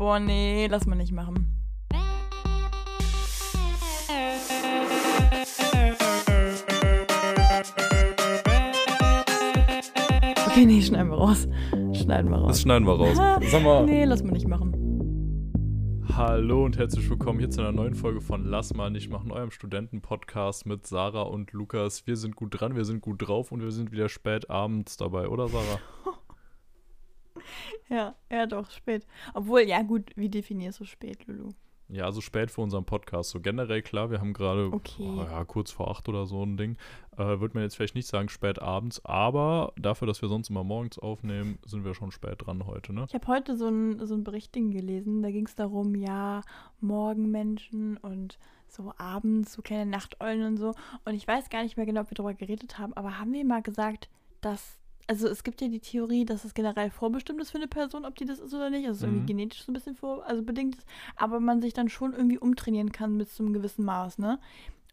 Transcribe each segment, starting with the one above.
Boah, nee, lass mal nicht machen. Okay, nee, schneiden wir raus. Schneiden wir raus. Das schneiden wir raus. Sag mal. Nee, lass mal nicht machen. Hallo und herzlich willkommen hier zu einer neuen Folge von Lass mal nicht machen, eurem Studenten-Podcast mit Sarah und Lukas. Wir sind gut dran, wir sind gut drauf und wir sind wieder spät abends dabei, oder Sarah? Ja, ja, doch, spät. Obwohl, ja, gut, wie definierst du spät, Lulu? Ja, also spät für unseren Podcast. So generell klar, wir haben gerade Okay. oh, ja, kurz vor acht oder so ein Ding. Äh, Würde man jetzt vielleicht nicht sagen spät abends, aber dafür, dass wir sonst immer morgens aufnehmen, sind wir schon spät dran heute, ne? Ich habe heute so ein, so ein Berichting gelesen, da ging es darum, ja, Morgenmenschen und so abends, so kleine Nachteulen und so. Und ich weiß gar nicht mehr genau, ob wir darüber geredet haben, aber haben wir mal gesagt, dass, also es gibt ja die Theorie, dass es generell vorbestimmt ist für eine Person, ob die das ist oder nicht. Also es Mhm. irgendwie genetisch so ein bisschen vor, also bedingt ist, aber man sich dann schon irgendwie umtrainieren kann bis zu einem gewissen Maß, ne?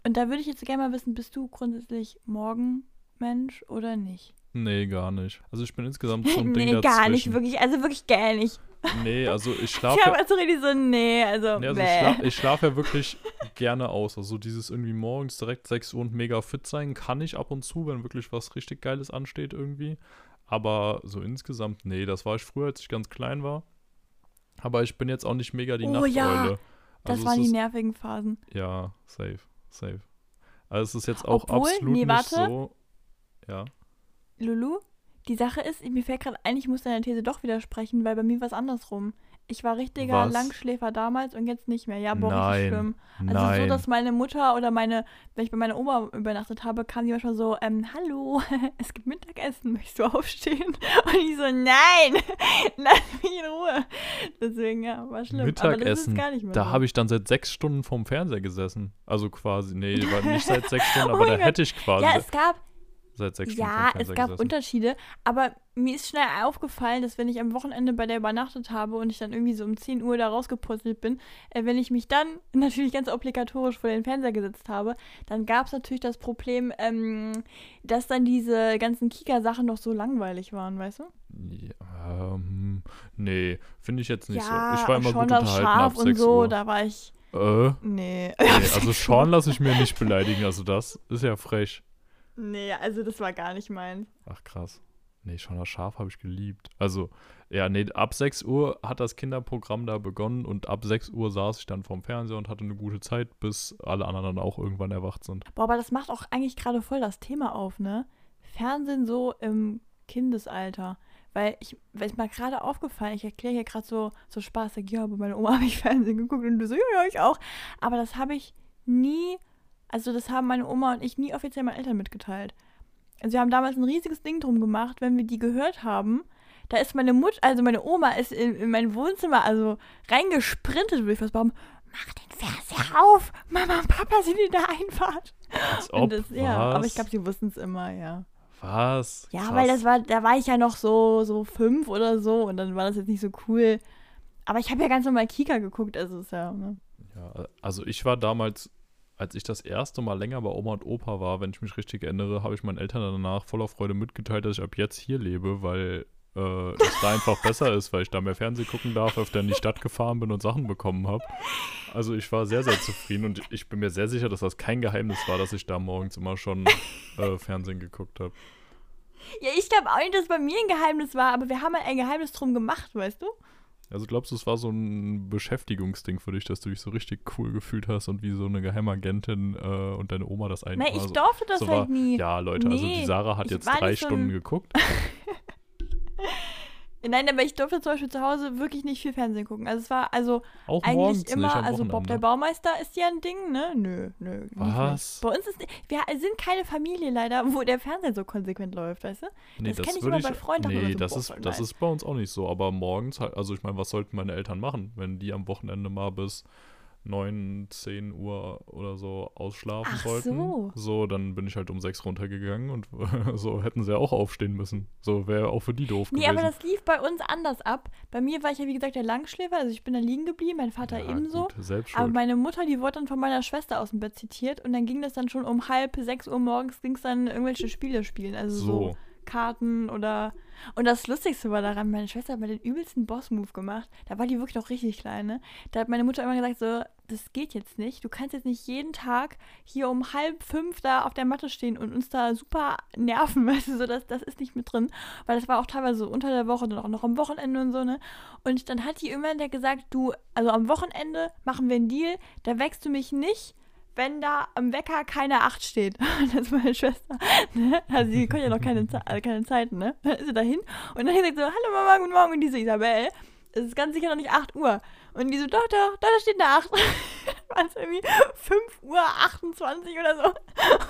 Und da würde ich jetzt gerne mal wissen, bist du grundsätzlich Morgenmensch oder nicht? Nee, gar nicht. Also ich bin insgesamt so ein Ding nee, dazwischen. gar nicht, wirklich, also wirklich gar nicht. Nee, also ich Ich schlafe habe also richtig so, nee, also, Nee, also ich schlafe ich schlaf ja wirklich gerne aus. Also dieses irgendwie morgens direkt 6 Uhr und mega fit sein kann ich ab und zu, wenn wirklich was richtig Geiles ansteht irgendwie. Aber so insgesamt, nee, das war ich früher, als ich ganz klein war. Aber ich bin jetzt auch nicht mega die Oh Nachteule. ja, Das Also waren es die nervigen Phasen. Ja, safe, safe. Also es ist jetzt auch Obwohl, absolut nee, nicht warte. so. Ja. Lulu, die Sache ist, mir fällt gerade ein, ich muss deiner These doch widersprechen, weil bei mir war es andersrum. Ich war richtiger Was? Langschläfer damals und jetzt nicht mehr. Ja, boah, richtig Nein, schlimm. Also Nein. so, dass meine Mutter oder meine, wenn ich bei meiner Oma übernachtet habe, kam die manchmal so, ähm, hallo, es gibt Mittagessen, möchtest du aufstehen? Und ich so, nein, lass mich in Ruhe. Deswegen, ja, war schlimm. Aber das ist Mittagessen, gar nicht mehr da so. habe ich dann seit sechs Stunden vorm Fernseher gesessen. Also quasi, nee, war nicht seit sechs Stunden, Oh aber da mein Gott. hätte ich quasi Ja, es gab, seit sechs Stunden Ja, es gab gesessen. Unterschiede, aber mir ist schnell aufgefallen, dass wenn ich am Wochenende bei der übernachtet habe und ich dann irgendwie so um 10 Uhr da rausgepurzelt bin, äh, wenn ich mich dann natürlich ganz obligatorisch vor den Fernseher gesetzt habe, dann gab es natürlich das Problem, ähm, dass dann diese ganzen Kika-Sachen noch so langweilig waren, weißt du? Ja, ähm, nee, finde ich jetzt nicht ja, so. Ich war immer schon gut das unterhalten Schaf ab und 6 so, Uhr. da war ich, äh, nee. nee, also Sean lasse ich mir nicht beleidigen, also das ist ja frech. Nee, also das war gar nicht mein. Ach krass. Nee, Sean das Schaf habe ich geliebt. Also, ja, nee, ab 6 Uhr hat das Kinderprogramm da begonnen und ab 6 Uhr saß ich dann vorm Fernseher und hatte eine gute Zeit, bis alle anderen dann auch irgendwann erwacht sind. Boah, aber das macht auch eigentlich gerade voll das Thema auf, ne? Fernsehen so im Kindesalter. Weil ich, weil ist mir gerade aufgefallen, ich erkläre hier gerade so, so spaßig, ja, bei meiner Oma habe ich Fernsehen geguckt und du so, ja, ja, ich auch. Aber das habe ich nie, also das haben meine Oma und ich nie offiziell meinen Eltern mitgeteilt. Also wir haben damals ein riesiges Ding drum gemacht, wenn wir die gehört haben. Da ist meine Mutter, also meine Oma ist in, in mein Wohnzimmer, also reingesprintet, würde ich fast behaupten. Mach den Fernseher auf! Mama und Papa sind in der Einfahrt. Als Und ob, das, ja, aber ich glaube, sie wussten es immer, ja. Was? Ja, Krass. weil das war, da war ich ja noch so, so fünf oder so und dann war das jetzt nicht so cool. Aber ich habe ja ganz normal Kika geguckt, also ist ja, ne? Ja, also ich war damals, als ich das erste Mal länger bei Oma und Opa war, wenn ich mich richtig erinnere, habe ich meinen Eltern danach voller Freude mitgeteilt, dass ich ab jetzt hier lebe, weil äh, es da einfach besser ist, weil ich da mehr Fernsehen gucken darf, öfter in die Stadt gefahren bin und Sachen bekommen habe. Also ich war sehr, sehr zufrieden und ich bin mir sehr sicher, dass das kein Geheimnis war, dass ich da morgens immer schon äh, Fernsehen geguckt habe. Ja, ich glaube auch nicht, dass bei mir ein Geheimnis war, aber wir haben halt ein Geheimnis drum gemacht, weißt du? Also glaubst du, es war so ein Beschäftigungsding für dich, dass du dich so richtig cool gefühlt hast und wie so eine Geheimagentin äh, und deine Oma das einfach Nein, ich so, durfte das so halt war, nie. Ja, Leute, also die Nee, Sarah hat jetzt drei so Stunden geguckt. Nein, aber ich durfte zum Beispiel zu Hause wirklich nicht viel Fernsehen gucken. Also es war also Auch eigentlich immer, also Bob der. Baumeister ist ja ein Ding, ne? Nö, nö. Was? Bei uns ist, wir sind keine Familie leider, wo der Fernseher so konsequent läuft, weißt du? Nee, das das, kenn ich immer bei Freunden, Nee, so, das, ist, das ist bei uns auch nicht so. Aber morgens halt, also ich meine, was sollten meine Eltern machen, wenn die am Wochenende mal bis 9, 10 Uhr oder so ausschlafen Ach sollten? so. So, dann bin ich halt um 6 runtergegangen und so hätten sie ja auch aufstehen müssen. So wäre auch für die doof Nee, gewesen. aber das lief bei uns anders ab. Bei mir war ich ja, wie gesagt, der Langschläfer, also ich bin da liegen geblieben, mein Vater ja, ebenso. Gut, Aber meine Mutter, die wurde dann von meiner Schwester aus dem Bett zitiert und dann ging das dann schon um halb sechs Uhr morgens, ging es dann irgendwelche Spiele spielen. Also so, so. Karten oder. Und das Lustigste war daran, meine Schwester hat mal den übelsten Boss-Move gemacht. Da war die wirklich noch richtig klein, ne? Da hat meine Mutter immer gesagt: so, das geht jetzt nicht. Du kannst jetzt nicht jeden Tag hier um halb fünf da auf der Matte stehen und uns da super nerven, weißt du, so, das, das ist nicht mit drin. Weil das war auch teilweise so unter der Woche und auch noch am Wochenende und so, ne? Und dann hat die der gesagt, du, also am Wochenende machen wir einen Deal, da wächst du mich nicht wenn da am Wecker keine 8 steht. Das ist meine Schwester. Ne? Also sie können ja noch keine, also keine Zeiten, ne? Dann ist sie dahin und dann sagt sie so, hallo Mama, guten Morgen. Und diese Isabel, es ist ganz sicher noch nicht 8 Uhr. Und die so, doch, doch, da steht eine 8. waren es irgendwie 5 Uhr 28 oder so.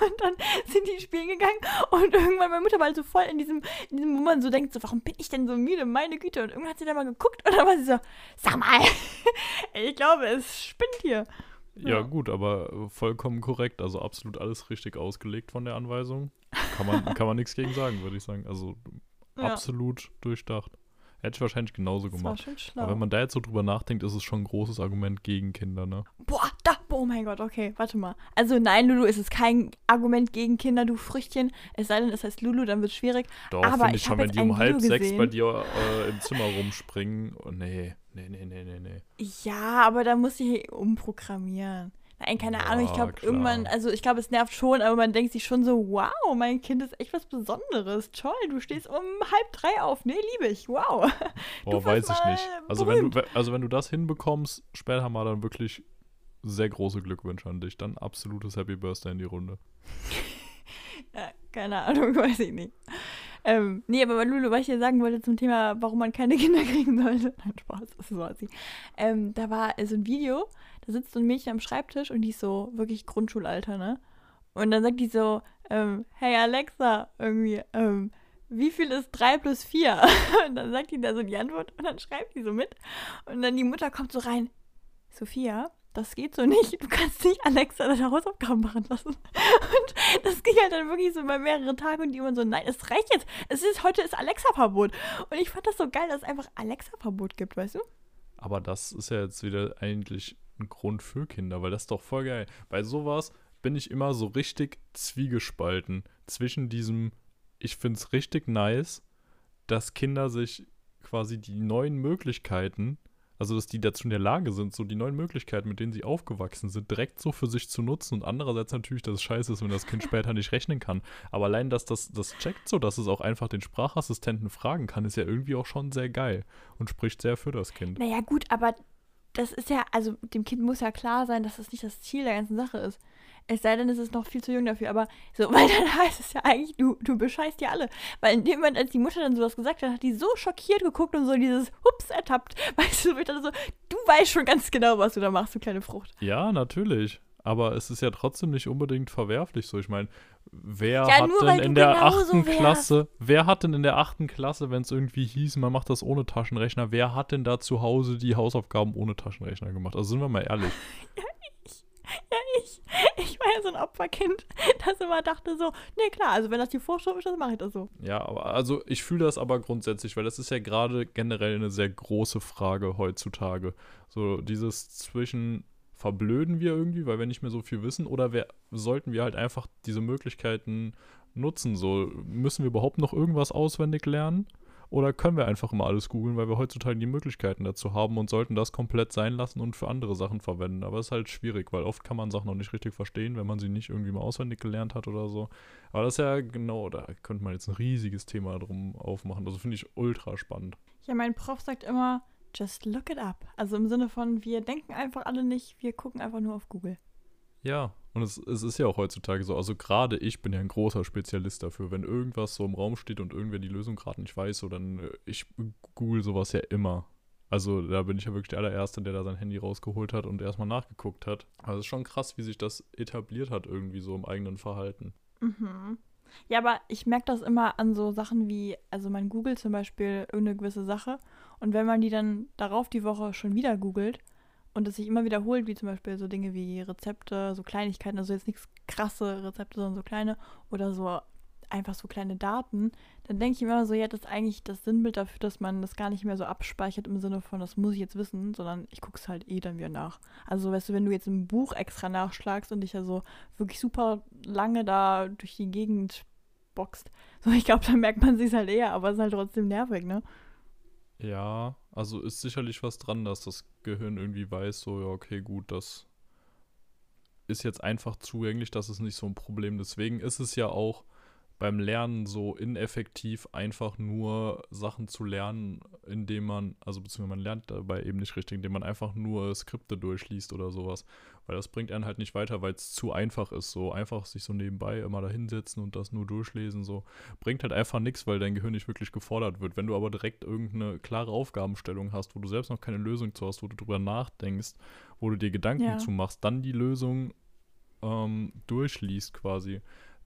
Und dann sind die spielen gegangen und irgendwann meine Mutter war so voll in diesem, in diesem wo man so denkt, so, warum bin ich denn so müde? Meine Güte. Und irgendwann hat sie da mal geguckt und dann war sie so, sag mal, ich glaube, es spinnt hier. Ja. ja, gut, aber vollkommen korrekt. Also absolut alles richtig ausgelegt von der Anweisung. Kann man, kann man nichts gegen sagen, würde ich sagen. Also ja. absolut durchdacht. Hätte ich wahrscheinlich genauso das gemacht. War schon schlau. Aber wenn man da jetzt so drüber nachdenkt, ist es schon ein großes Argument gegen Kinder, ne? Boah, da, oh mein Gott, okay, warte mal. Also nein, Lulu, es ist kein Argument gegen Kinder, du Früchtchen. Es sei denn, es heißt Lulu, dann wird es schwierig. Doch, finde ich schon, wenn die um halb Video sechs gesehen. bei dir äh, im Zimmer rumspringen. Oh, nee, nee, nee, nee, nee, nee. Ja, aber da muss ich umprogrammieren. Nein, keine ja, Ahnung. Ich glaube, irgendwann, also ich glaube, es nervt schon, aber man denkt sich schon so, wow, mein Kind ist echt was Besonderes. Toll, du stehst um halb drei auf. Nee, liebe ich. Wow. Boah, weiß ich nicht. Also wenn, du, also wenn du das hinbekommst, später mal dann wirklich sehr große Glückwünsche an dich. Dann absolutes Happy Birthday in die Runde. ja, keine Ahnung, weiß ich nicht. Ähm, nee, aber Lulu, was ich dir sagen wollte zum Thema, warum man keine Kinder kriegen sollte. Nein, Spaß, das so assi. Ähm, da war so ein Video, da sitzt so ein Mädchen am Schreibtisch und die ist so wirklich Grundschulalter, ne? Und dann sagt die so, ähm, hey Alexa, irgendwie, ähm, wie viel ist 3 plus 4? Und dann sagt die da so die Antwort und dann schreibt die so mit. Und dann die Mutter kommt so rein, Sophia, das geht so nicht. Du kannst nicht Alexa deine Hausaufgaben machen lassen. Und das ging halt dann wirklich so bei mehreren Tagen und die immer so, nein, es reicht jetzt. Es ist, heute ist Alexa-Verbot. Und ich fand das so geil, dass es einfach Alexa-Verbot gibt, weißt du? Aber das ist ja jetzt wieder eigentlich ein Grund für Kinder, weil das ist doch voll geil. Bei sowas bin ich immer so richtig zwiegespalten zwischen diesem, ich finde es richtig nice, dass Kinder sich quasi die neuen Möglichkeiten, also dass die dazu in der Lage sind, so die neuen Möglichkeiten, mit denen sie aufgewachsen sind, direkt so für sich zu nutzen und andererseits natürlich, dass es scheiße ist, wenn das Kind später nicht rechnen kann. Aber allein, dass das, das checkt so, dass es auch einfach den Sprachassistenten fragen kann, ist ja irgendwie auch schon sehr geil und spricht sehr für das Kind. Naja gut, aber das ist ja, also dem Kind muss ja klar sein, dass das nicht das Ziel der ganzen Sache ist. Es sei denn, es ist noch viel zu jung dafür, aber so, weil dann heißt es ja eigentlich, du, du bescheißt ja alle. Weil in dem Moment, als die Mutter dann sowas gesagt hat, hat die so schockiert geguckt und so dieses Hups ertappt. Weißt du, ich dachte so, du weißt schon ganz genau, was du da machst, du kleine Frucht. Ja, natürlich. Aber es ist ja trotzdem nicht unbedingt verwerflich so. Ich meine, wer ja, hat denn in der achten Klasse, wer hat denn in der achten Klasse, wenn es irgendwie hieß, man macht das ohne Taschenrechner, wer hat denn da zu Hause die Hausaufgaben ohne Taschenrechner gemacht? Also sind wir mal ehrlich. ja, ich. Ich. War ja so ein Opferkind, das immer dachte so, nee, klar, also wenn das die Vorschrift ist, dann mache ich das so. Ja, aber also ich fühle das aber grundsätzlich, weil das ist ja gerade generell eine sehr große Frage heutzutage. So dieses zwischen verblöden wir irgendwie, weil wir nicht mehr so viel wissen? Oder wir, sollten wir halt einfach diese Möglichkeiten nutzen? So, müssen wir überhaupt noch irgendwas auswendig lernen? Oder können wir einfach immer alles googeln, weil wir heutzutage die Möglichkeiten dazu haben und sollten das komplett sein lassen und für andere Sachen verwenden? Aber es ist halt schwierig, weil oft kann man Sachen noch nicht richtig verstehen, wenn man sie nicht irgendwie mal auswendig gelernt hat oder so. Aber das ist ja genau, da könnte man jetzt ein riesiges Thema drum aufmachen. Also finde ich ultra spannend. Ja, mein Prof sagt immer, Just look it up. Also im Sinne von, wir denken einfach alle nicht, wir gucken einfach nur auf Google. Ja, und es, es ist ja auch heutzutage so, also gerade ich bin ja ein großer Spezialist dafür. Wenn irgendwas so im Raum steht und irgendwer die Lösung gerade nicht weiß, so dann, äh, ich google sowas ja immer. Also da bin ich ja wirklich der allererste, der da sein Handy rausgeholt hat und erstmal nachgeguckt hat. Also es ist schon krass, wie sich das etabliert hat irgendwie so im eigenen Verhalten. Mhm. Ja, aber ich merke das immer an so Sachen wie, also man googelt zum Beispiel irgendeine gewisse Sache und wenn man die dann darauf die Woche schon wieder googelt und es sich immer wiederholt, wie zum Beispiel so Dinge wie Rezepte, so Kleinigkeiten, also jetzt nichts krasse Rezepte, sondern so kleine oder so einfach so kleine Daten, dann denke ich immer so, ja, das ist eigentlich das Sinnbild dafür, dass man das gar nicht mehr so abspeichert im Sinne von, das muss ich jetzt wissen, sondern ich gucke es halt eh dann wieder nach. Also, weißt du, wenn du jetzt ein Buch extra nachschlagst und dich ja so wirklich super lange da durch die Gegend boxt. So, ich glaube, da merkt man sich halt eher, aber es ist halt trotzdem nervig, ne? Ja, also ist sicherlich was dran, dass das Gehirn irgendwie weiß, so, ja, okay, gut, das ist jetzt einfach zugänglich, das ist nicht so ein Problem. Deswegen ist es ja auch beim Lernen so ineffektiv, einfach nur Sachen zu lernen, indem man, also beziehungsweise man lernt dabei eben nicht richtig, indem man einfach nur Skripte durchliest oder sowas. Weil das bringt einen halt nicht weiter, weil es zu einfach ist. So einfach sich so nebenbei immer da hinsetzen und das nur durchlesen, so bringt halt einfach nichts, weil dein Gehirn nicht wirklich gefordert wird. Wenn du aber direkt irgendeine klare Aufgabenstellung hast, wo du selbst noch keine Lösung zu hast, wo du drüber nachdenkst, wo du dir Gedanken ja. zu machst, dann die Lösung ähm, durchliest quasi,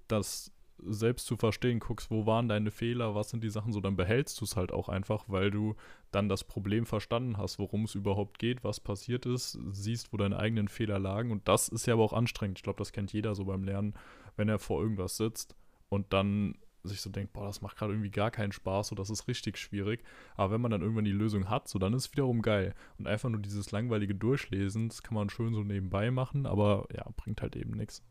das selbst zu verstehen, guckst, wo waren deine Fehler, was sind die Sachen, so dann behältst du es halt auch einfach, weil du dann das Problem verstanden hast, worum es überhaupt geht, was passiert ist, siehst, wo deine eigenen Fehler lagen und das ist ja aber auch anstrengend. Ich glaube, das kennt jeder so beim Lernen, wenn er vor irgendwas sitzt und dann sich so denkt, boah, das macht gerade irgendwie gar keinen Spaß, so das ist richtig schwierig. Aber wenn man dann irgendwann die Lösung hat, so dann ist es wiederum geil. Und einfach nur dieses langweilige Durchlesen, das kann man schön so nebenbei machen, aber ja, bringt halt eben nichts.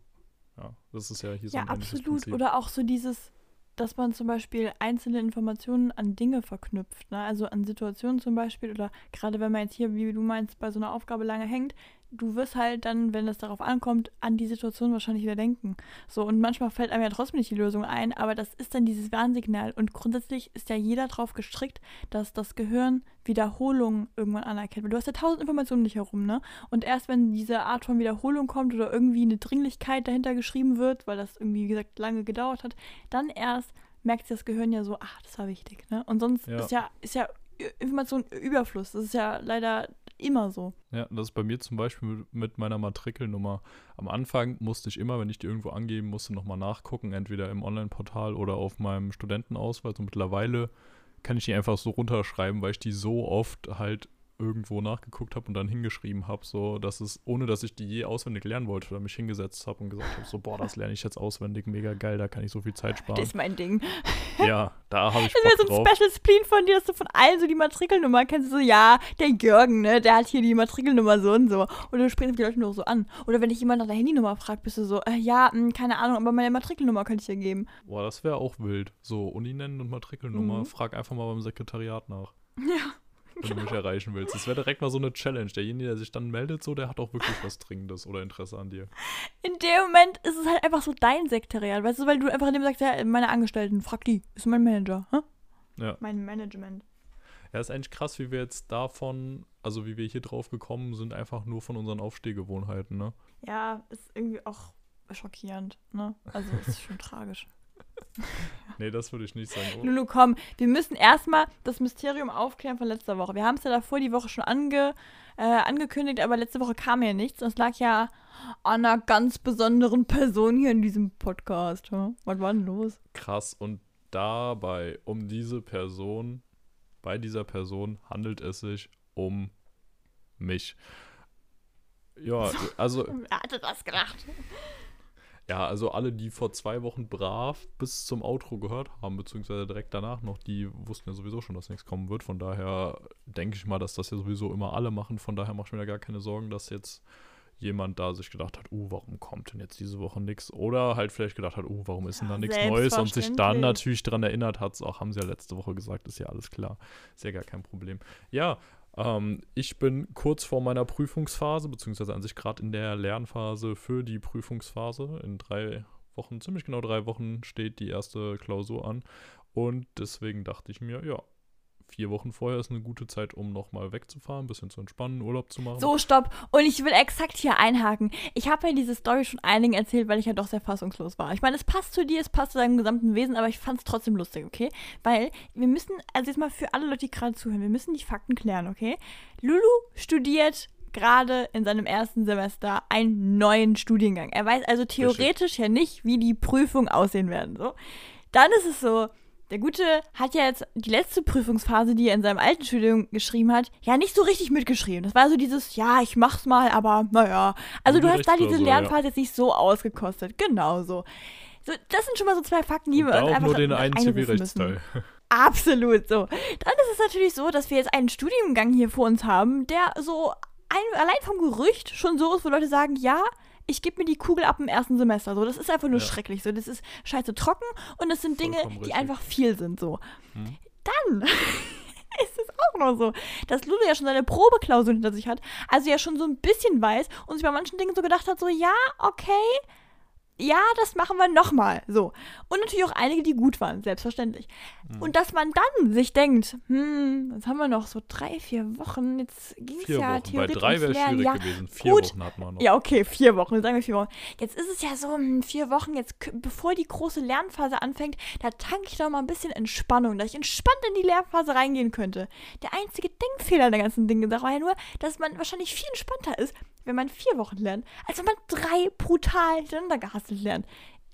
Ja, das ist ja hier so Ja, absolut. Oder auch so dieses, dass man zum Beispiel einzelne Informationen an Dinge verknüpft, ne? also an Situationen zum Beispiel oder gerade wenn man jetzt hier, wie du meinst, bei so einer Aufgabe lange hängt, du wirst halt dann, wenn es darauf ankommt, an die Situation wahrscheinlich wieder denken. So, und manchmal fällt einem ja trotzdem nicht die Lösung ein, aber das ist dann dieses Warnsignal. Und grundsätzlich ist ja jeder darauf gestrickt, dass das Gehirn Wiederholung irgendwann anerkennt. Weil du hast ja tausend Informationen um dich herum, ne? Und erst wenn diese Art von Wiederholung kommt oder irgendwie eine Dringlichkeit dahinter geschrieben wird, weil das irgendwie, wie gesagt, lange gedauert hat, dann erst merkt sich das Gehirn ja so, ach, das war wichtig, ne? Und sonst ja. ist ja, ist ja Information Überfluss. Das ist ja leider immer so. Ja, das ist bei mir zum Beispiel mit meiner Matrikelnummer. Am Anfang musste ich immer, wenn ich die irgendwo angeben musste, nochmal nachgucken, entweder im Online-Portal oder auf meinem Studentenausweis. Und mittlerweile kann ich die einfach so runterschreiben, weil ich die so oft halt irgendwo nachgeguckt habe und dann hingeschrieben habe, so dass es, ohne dass ich die je auswendig lernen wollte oder mich hingesetzt habe und gesagt habe, so, boah, das lerne ich jetzt auswendig, mega geil, da kann ich so viel Zeit sparen. Das ist mein Ding. Ja, da habe ich Das wäre so ein Special Spleen von dir, dass du von allen so die Matrikelnummer kennst, so, ja, der Jürgen, ne, der hat hier die Matrikelnummer so und so. Oder du sprichst die Leute nur so an. Oder wenn dich jemand nach der Handynummer fragt, bist du so, äh, ja, mh, hm, keine Ahnung, aber meine Matrikelnummer könnte ich dir geben. Boah, das wäre auch wild. So, Uni nennen und Matrikelnummer, mhm. frag einfach mal beim Sekretariat nach. Ja wenn du mich erreichen willst. Das wäre direkt mal so eine Challenge. Derjenige, der sich dann meldet, so, der hat auch wirklich was Dringendes oder Interesse an dir. In dem Moment ist es halt einfach so dein Sekretariat, weißt du, weil du einfach in dem sagst, ja, meine Angestellten, frag die, ist mein Manager, hä? Ja. Mein Management. Ja, ist eigentlich krass, wie wir jetzt davon, also wie wir hier drauf gekommen sind, einfach nur von unseren Aufstehgewohnheiten, ne? Ja, ist irgendwie auch schockierend, ne? Also ist schon tragisch. nee, das würde ich nicht sagen. Oh. Lulu, komm, wir müssen erstmal das Mysterium aufklären von letzter Woche. Wir haben es ja davor die Woche schon ange, äh, angekündigt, aber letzte Woche kam ja nichts. Und es lag ja an einer ganz besonderen Person hier in diesem Podcast. Ja? Was war denn los? Krass. Und dabei, um diese Person, bei dieser Person handelt es sich um mich. Ja, also. Wer hatte das gedacht? Ja, also alle, die vor zwei Wochen brav bis zum Outro gehört haben, beziehungsweise direkt danach noch, die wussten ja sowieso schon, dass nichts kommen wird. Von daher denke ich mal, dass das ja sowieso immer alle machen. Von daher mache ich mir da gar keine Sorgen, dass jetzt jemand da sich gedacht hat, uh, warum kommt denn jetzt diese Woche nichts? Oder halt vielleicht gedacht hat, uh, warum ist denn da nichts Neues? Und sich dann natürlich daran erinnert hat, auch haben sie ja letzte Woche gesagt, ist ja alles klar. Ist ja gar kein Problem. Ja, ähm, ich bin kurz vor meiner Prüfungsphase, beziehungsweise an sich gerade in der Lernphase für die Prüfungsphase. In drei Wochen, ziemlich genau drei Wochen, steht die erste Klausur an. Und deswegen dachte ich mir, ja, vier Wochen vorher ist eine gute Zeit, um nochmal wegzufahren, ein bisschen zu entspannen, Urlaub zu machen. So, stopp. Und ich will exakt hier einhaken. Ich habe ja diese Story schon einigen erzählt, weil ich ja doch sehr fassungslos war. Ich meine, es passt zu dir, es passt zu deinem gesamten Wesen, aber ich fand es trotzdem lustig, okay? Weil wir müssen, also jetzt mal für alle Leute, die gerade zuhören, wir müssen die Fakten klären, okay? Lulu studiert gerade in seinem ersten Semester einen neuen Studiengang. Er weiß also theoretisch ja nicht, wie die Prüfungen aussehen werden. So. Dann ist es so, der Gute hat ja jetzt die letzte Prüfungsphase, die er in seinem alten Studium geschrieben hat, ja nicht so richtig mitgeschrieben. Das war so dieses, ja, ich mach's mal, aber naja. Also du hast da diese so, Lernphase ja. jetzt nicht so ausgekostet. Genau so. so. Das sind schon mal so zwei Fakten, die wir uns einfach nur den einen Zivilrechtsteil. Absolut so. Dann ist es natürlich so, dass wir jetzt einen Studiengang hier vor uns haben, der so ein, allein vom Gerücht schon so ist, wo Leute sagen, ja, ich gebe mir die Kugel ab im ersten Semester. So, das ist einfach nur Ja. schrecklich. So, das ist scheiße trocken und es sind Dinge, die einfach viel sind. So. Hm. Dann ist es auch noch so, dass Lulu ja schon seine Probeklausur hinter sich hat, also ja schon so ein bisschen weiß und sich bei manchen Dingen so gedacht hat, so ja, okay, ja, das machen wir nochmal. So. Und natürlich auch einige, die gut waren, selbstverständlich. Hm. Und dass man dann sich denkt, hm, jetzt haben wir noch so drei, vier Wochen, jetzt ging es ja Wochen. Bei theoretisch drei wäre schwierig Ja, gewesen. Vier gut. Wochen hat man noch. ja, okay, vier Wochen, sagen wir vier Wochen. Jetzt ist es ja so, hm, vier Wochen, jetzt, bevor die große Lernphase anfängt, da tanke ich doch mal ein bisschen Entspannung, dass ich entspannt in die Lernphase reingehen könnte. Der einzige Denkfehler der ganzen Dinge war ja nur, dass man wahrscheinlich viel entspannter ist, wenn man vier Wochen lernt, als wenn man drei brutal hintereinander gehasselt lernt.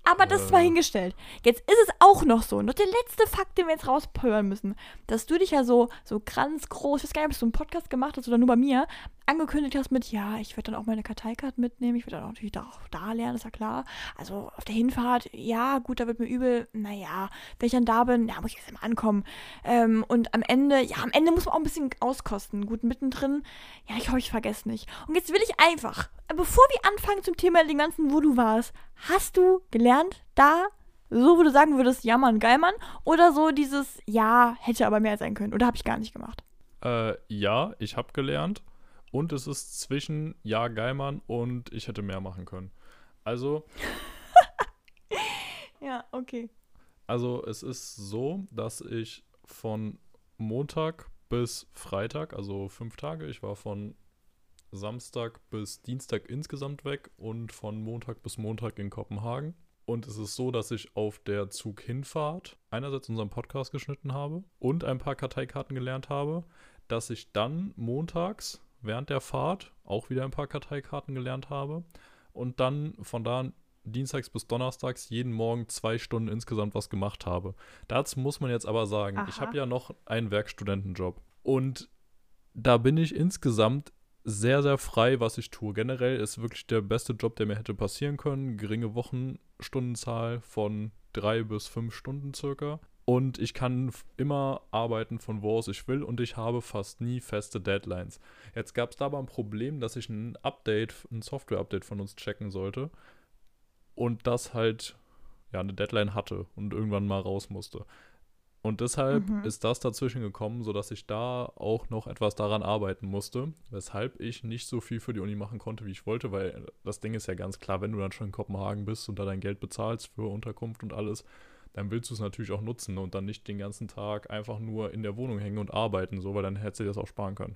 Aber das ist mal Äh. hingestellt. Jetzt ist es auch noch so, noch der letzte Fakt, den wir jetzt rauspolvern müssen, dass du dich ja so, so ganz groß, ich weiß gar nicht, ob du einen Podcast gemacht hast oder nur bei mir, angekündigt hast mit, ja, ich werde dann auch meine Karteikarten mitnehmen, ich werde dann auch natürlich da, auch da lernen, ist ja klar. Also auf der Hinfahrt, ja, gut, da wird mir übel, naja, wenn ich dann da bin, ja, muss ich erst mal ankommen. Ähm, und am Ende, ja, am Ende muss man auch ein bisschen auskosten. Gut, mittendrin, ja, ich hoffe, ich vergesse nicht. Und jetzt will ich einfach, bevor wir anfangen zum Thema den ganzen, wo du warst, hast du gelernt, da, so wo du sagen würdest, ja Mann, geil Mann, oder so dieses, ja, hätte aber mehr sein können, oder habe ich gar nicht gemacht? Äh, ja, ich habe gelernt. Und es ist zwischen Ja, Geilmann und ich hätte mehr machen können. Also, Ja, okay. also es ist so, dass ich von Montag bis Freitag, also fünf Tage, ich war von Samstag bis Dienstag insgesamt weg und von Montag bis Montag in Kopenhagen. Und es ist so, dass ich auf der Zug-Hinfahrt einerseits unseren Podcast geschnitten habe und ein paar Karteikarten gelernt habe, dass ich dann montags während der Fahrt auch wieder ein paar Karteikarten gelernt habe und dann von da an dienstags bis donnerstags jeden Morgen zwei Stunden insgesamt was gemacht habe. Dazu muss man jetzt aber sagen, ich Aha. habe ja noch einen Werkstudentenjob und da bin ich insgesamt sehr, sehr frei, was ich tue. Generell ist wirklich der beste Job, der mir hätte passieren können. Geringe Wochenstundenzahl von drei bis fünf Stunden circa. Und ich kann immer arbeiten, von wo aus ich will. Und ich habe fast nie feste Deadlines. Jetzt gab es da aber ein Problem, dass ich ein Update, ein Software-Update von uns checken sollte. Und das halt ja eine Deadline hatte und irgendwann mal raus musste. Und deshalb Mhm. ist das dazwischen gekommen, sodass ich da auch noch etwas daran arbeiten musste, weshalb ich nicht so viel für die Uni machen konnte, wie ich wollte, weil das Ding ist ja ganz klar, wenn du dann schon in Kopenhagen bist und da dein Geld bezahlst für Unterkunft und alles, dann willst du es natürlich auch nutzen und dann nicht den ganzen Tag einfach nur in der Wohnung hängen und arbeiten, so, weil dann hättest du das auch sparen können.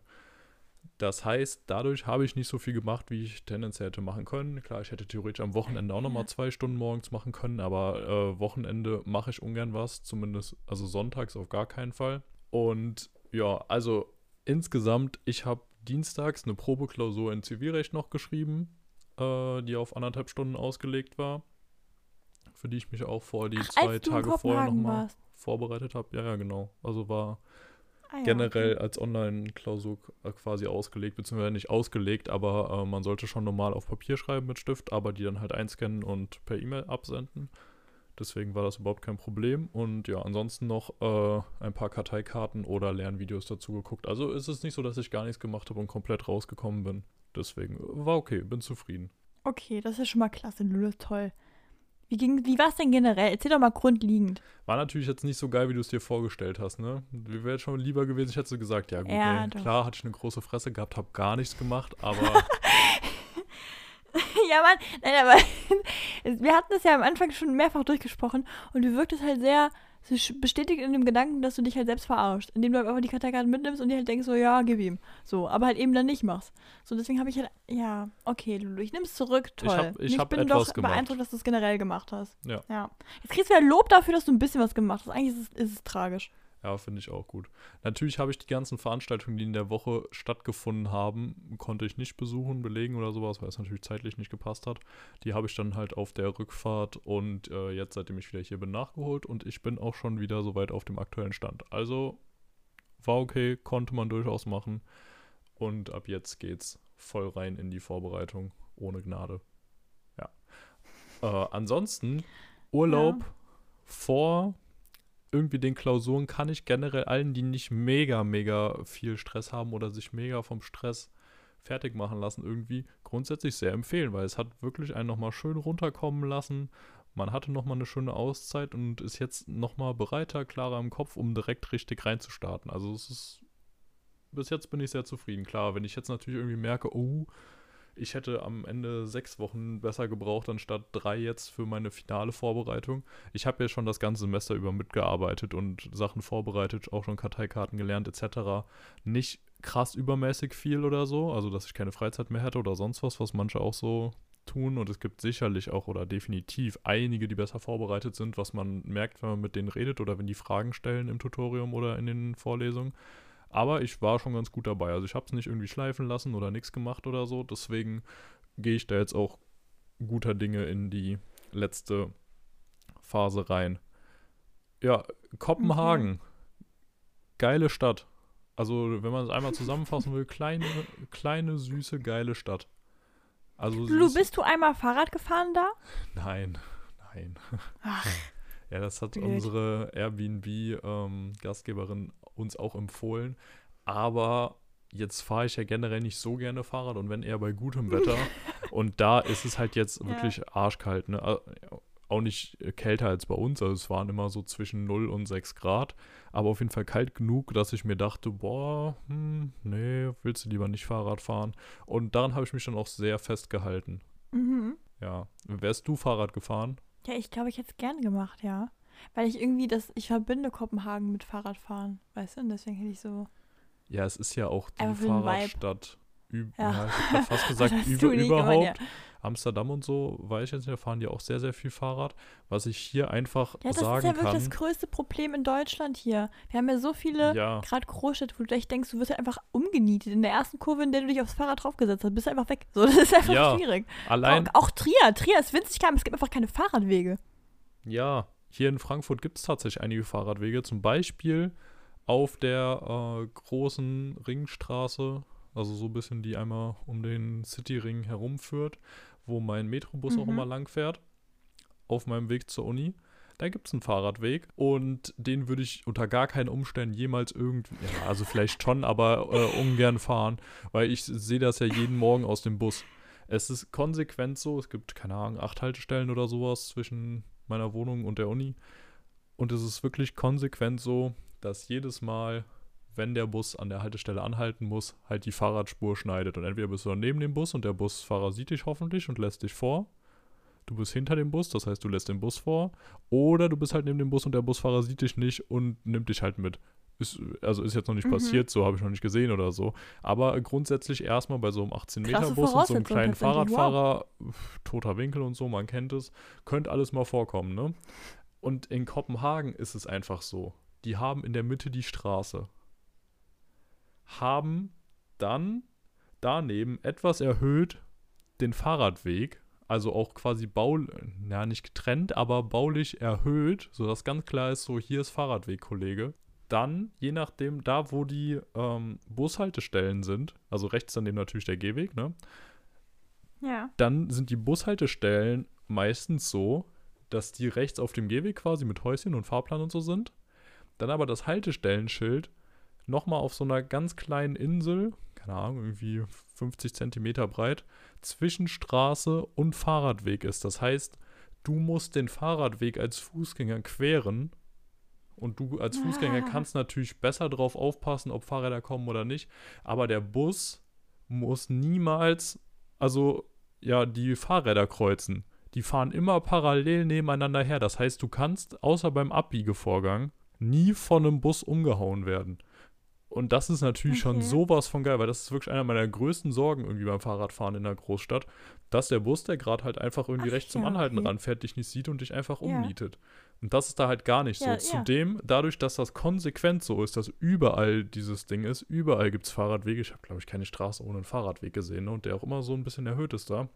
Das heißt, dadurch habe ich nicht so viel gemacht, wie ich tendenziell hätte machen können. Klar, ich hätte theoretisch am Wochenende auch nochmal zwei Stunden morgens machen können, aber äh, Wochenende mache ich ungern was, zumindest, also sonntags auf gar keinen Fall. Und ja, also insgesamt, ich habe dienstags eine Probeklausur in Zivilrecht noch geschrieben, äh, die auf anderthalb Stunden ausgelegt war, für die ich mich auch vor die Ach, zwei Tage vorher nochmal vorbereitet habe. Ja, ja, genau. Also war Ah, ja, generell okay. als Online-Klausur äh, quasi ausgelegt, beziehungsweise nicht ausgelegt, aber äh, man sollte schon normal auf Papier schreiben mit Stift, aber die dann halt einscannen und per E-Mail absenden. Deswegen war das überhaupt kein Problem. Und ja, ansonsten noch äh, ein paar Karteikarten oder Lernvideos dazu geguckt. Also ist es nicht so, dass ich gar nichts gemacht habe und komplett rausgekommen bin. Deswegen äh, war okay, bin zufrieden. Okay, das ist schon mal klasse, Lulu, toll. Wie, ging- wie war es denn generell? Erzähl doch mal grundlegend. War natürlich jetzt nicht so geil, wie du es dir vorgestellt hast, ne? Wäre schon lieber gewesen, ich hätte so gesagt, ja gut, Ja, doch. klar, hatte ich eine große Fresse gehabt, habe gar nichts gemacht, aber ja, Mann, nein, aber wir hatten das ja am Anfang schon mehrfach durchgesprochen und du wirktest halt sehr sch- bestätigt in dem Gedanken, dass du dich halt selbst verarschst, indem du einfach die Karteikarten mitnimmst und dir halt denkst, so, ja, gib ihm. So, aber halt eben dann nicht machst. So, deswegen habe ich halt, ja, okay, Lulu, ich nimm's zurück, toll. hab- ich Und hab bin doch gemacht. beeindruckt, dass du es generell gemacht hast. Ja. ja. Jetzt kriegst du ja Lob dafür, dass du ein bisschen was gemacht hast. Eigentlich ist es, ist es tragisch. Ja, finde ich auch gut. Natürlich habe ich die ganzen Veranstaltungen, die in der Woche stattgefunden haben, konnte ich nicht besuchen, belegen oder sowas, weil es natürlich zeitlich nicht gepasst hat. Die habe ich dann halt auf der Rückfahrt und äh, jetzt, seitdem ich wieder hier bin, nachgeholt und ich bin auch schon wieder soweit auf dem aktuellen Stand. Also war okay, konnte man durchaus machen und ab jetzt geht's voll rein in die Vorbereitung, ohne Gnade. Ja. Äh, ansonsten Urlaub vor irgendwie den Klausuren kann ich generell allen, die nicht mega, mega viel Stress haben oder sich mega vom Stress fertig machen lassen, irgendwie grundsätzlich sehr empfehlen, weil es hat wirklich einen nochmal schön runterkommen lassen. Man hatte nochmal eine schöne Auszeit und ist jetzt nochmal bereiter, klarer im Kopf, um direkt richtig reinzustarten. Also es ist, bis jetzt bin ich sehr zufrieden. Klar, wenn ich jetzt natürlich irgendwie merke, oh, ich hätte am Ende sechs Wochen besser gebraucht, anstatt drei jetzt für meine finale Vorbereitung. Ich habe ja schon das ganze Semester über mitgearbeitet und Sachen vorbereitet, auch schon Karteikarten gelernt etc. Nicht krass übermäßig viel oder so, also dass ich keine Freizeit mehr hätte oder sonst was, was manche auch so tun. Und es gibt sicherlich auch oder definitiv einige, die besser vorbereitet sind, was man merkt, wenn man mit denen redet oder wenn die Fragen stellen im Tutorium oder in den Vorlesungen. Aber ich war schon ganz gut dabei. Also ich habe es nicht irgendwie schleifen lassen oder nichts gemacht oder so. Deswegen gehe ich da jetzt auch guter Dinge in die letzte Phase rein. Ja, Kopenhagen. Okay. Geile Stadt. Also, wenn man es einmal zusammenfassen will, kleine, kleine, süße, geile Stadt. Also du bist du einmal Fahrrad gefahren da? Nein, nein. Ach. Ja, das hat Blöd. unsere Airbnb-Gastgeberin ähm, uns auch empfohlen. Aber jetzt fahre ich ja generell nicht so gerne Fahrrad und wenn eher bei gutem Wetter. und da ist es halt jetzt wirklich ja. arschkalt. Ne? Auch nicht kälter als bei uns. Also es waren immer so zwischen 0 und 6 Grad. Aber auf jeden Fall kalt genug, dass ich mir dachte, boah, hm, nee, willst du lieber nicht Fahrrad fahren? Und daran habe ich mich dann auch sehr festgehalten. Mhm. Ja. Wärst du Fahrrad gefahren? Ja, ich glaube, ich hätte es gerne gemacht, ja. Weil ich irgendwie das, ich verbinde Kopenhagen mit Fahrradfahren, weißt du? Und deswegen hätte ich so. Ja, es ist ja auch die Fahrradstadt. Üb ja. ja. ich habe fast gesagt, über, überhaupt. Gemacht, ja. Amsterdam und so, weiß ich jetzt nicht, da fahren die auch sehr, sehr viel Fahrrad. Was ich hier einfach ja, sagen kann. Das ist ja wirklich kann, das größte Problem in Deutschland hier. Wir haben ja so viele, ja. gerade Großstädte, wo du echt denkst, du wirst ja einfach umgenietet. In der ersten Kurve, in der du dich aufs Fahrrad draufgesetzt hast, bist du einfach weg. So, das ist einfach ja, schwierig. Allein, auch, auch Trier. Trier ist winzig klein, es gibt einfach keine Fahrradwege. Ja, hier in Frankfurt gibt es tatsächlich einige Fahrradwege. Zum Beispiel auf der äh, großen Ringstraße, also so ein bisschen die einmal um den Cityring herumführt, wo mein Metrobus mhm. auch immer lang fährt, auf meinem Weg zur Uni. Da gibt es einen Fahrradweg und den würde ich unter gar keinen Umständen jemals irgendwie, ja, also vielleicht schon, aber äh, ungern fahren, weil ich sehe das ja jeden Morgen aus dem Bus. Es ist konsequent so, es gibt, keine Ahnung, acht Haltestellen oder sowas zwischen meiner Wohnung und der Uni. Und es ist wirklich konsequent so, dass jedes Mal, wenn der Bus an der Haltestelle anhalten muss, halt die Fahrradspur schneidet. Und entweder bist du dann neben dem Bus und der Busfahrer sieht dich hoffentlich und lässt dich vor. Du bist hinter dem Bus, das heißt, du lässt den Bus vor. Oder du bist halt neben dem Bus und der Busfahrer sieht dich nicht und nimmt dich halt mit. Ist, also ist jetzt noch nicht mhm. passiert, so habe ich noch nicht gesehen oder so. Aber grundsätzlich erstmal bei so einem 18-Meter-Bus und so einem kleinen Fahrradfahrer, wow. toter Winkel und so, man kennt es, könnte alles mal vorkommen, ne? Und in Kopenhagen ist es einfach so. Die haben in der Mitte die Straße. Haben dann daneben etwas erhöht den Fahrradweg, also auch quasi baulich, ja nicht getrennt, aber baulich erhöht, sodass ganz klar ist, so hier ist Fahrradweg, Kollege dann, je nachdem, da wo die ähm, Bushaltestellen sind, also rechts daneben natürlich der Gehweg, ne? Ja. Dann sind die Bushaltestellen meistens so, dass die rechts auf dem Gehweg quasi mit Häuschen und Fahrplan und so sind. Dann aber das Haltestellenschild nochmal auf so einer ganz kleinen Insel, keine Ahnung, irgendwie 50 Zentimeter breit, zwischen Straße und Fahrradweg ist. Das heißt, du musst den Fahrradweg als Fußgänger queren und du als Fußgänger ah. kannst natürlich besser drauf aufpassen, ob Fahrräder kommen oder nicht. Aber der Bus muss niemals, also ja, die Fahrräder kreuzen. Die fahren immer parallel nebeneinander her. Das heißt, du kannst außer beim Abbiegevorgang nie von einem Bus umgehauen werden. Und das ist natürlich okay. schon sowas von geil, weil das ist wirklich einer meiner größten Sorgen irgendwie beim Fahrradfahren in der Großstadt, dass der Bus, der gerade halt einfach irgendwie Ach, rechts ja, zum Anhalten okay. ranfährt, dich nicht sieht und dich einfach ja. umnietet. Und das ist da halt gar nicht ja, so. Zudem, dadurch, dass das konsequent so ist, dass überall dieses Ding ist, überall gibt es Fahrradwege. Ich habe, glaube ich, keine Straße ohne einen Fahrradweg gesehen ne? und der auch immer so ein bisschen erhöht ist da.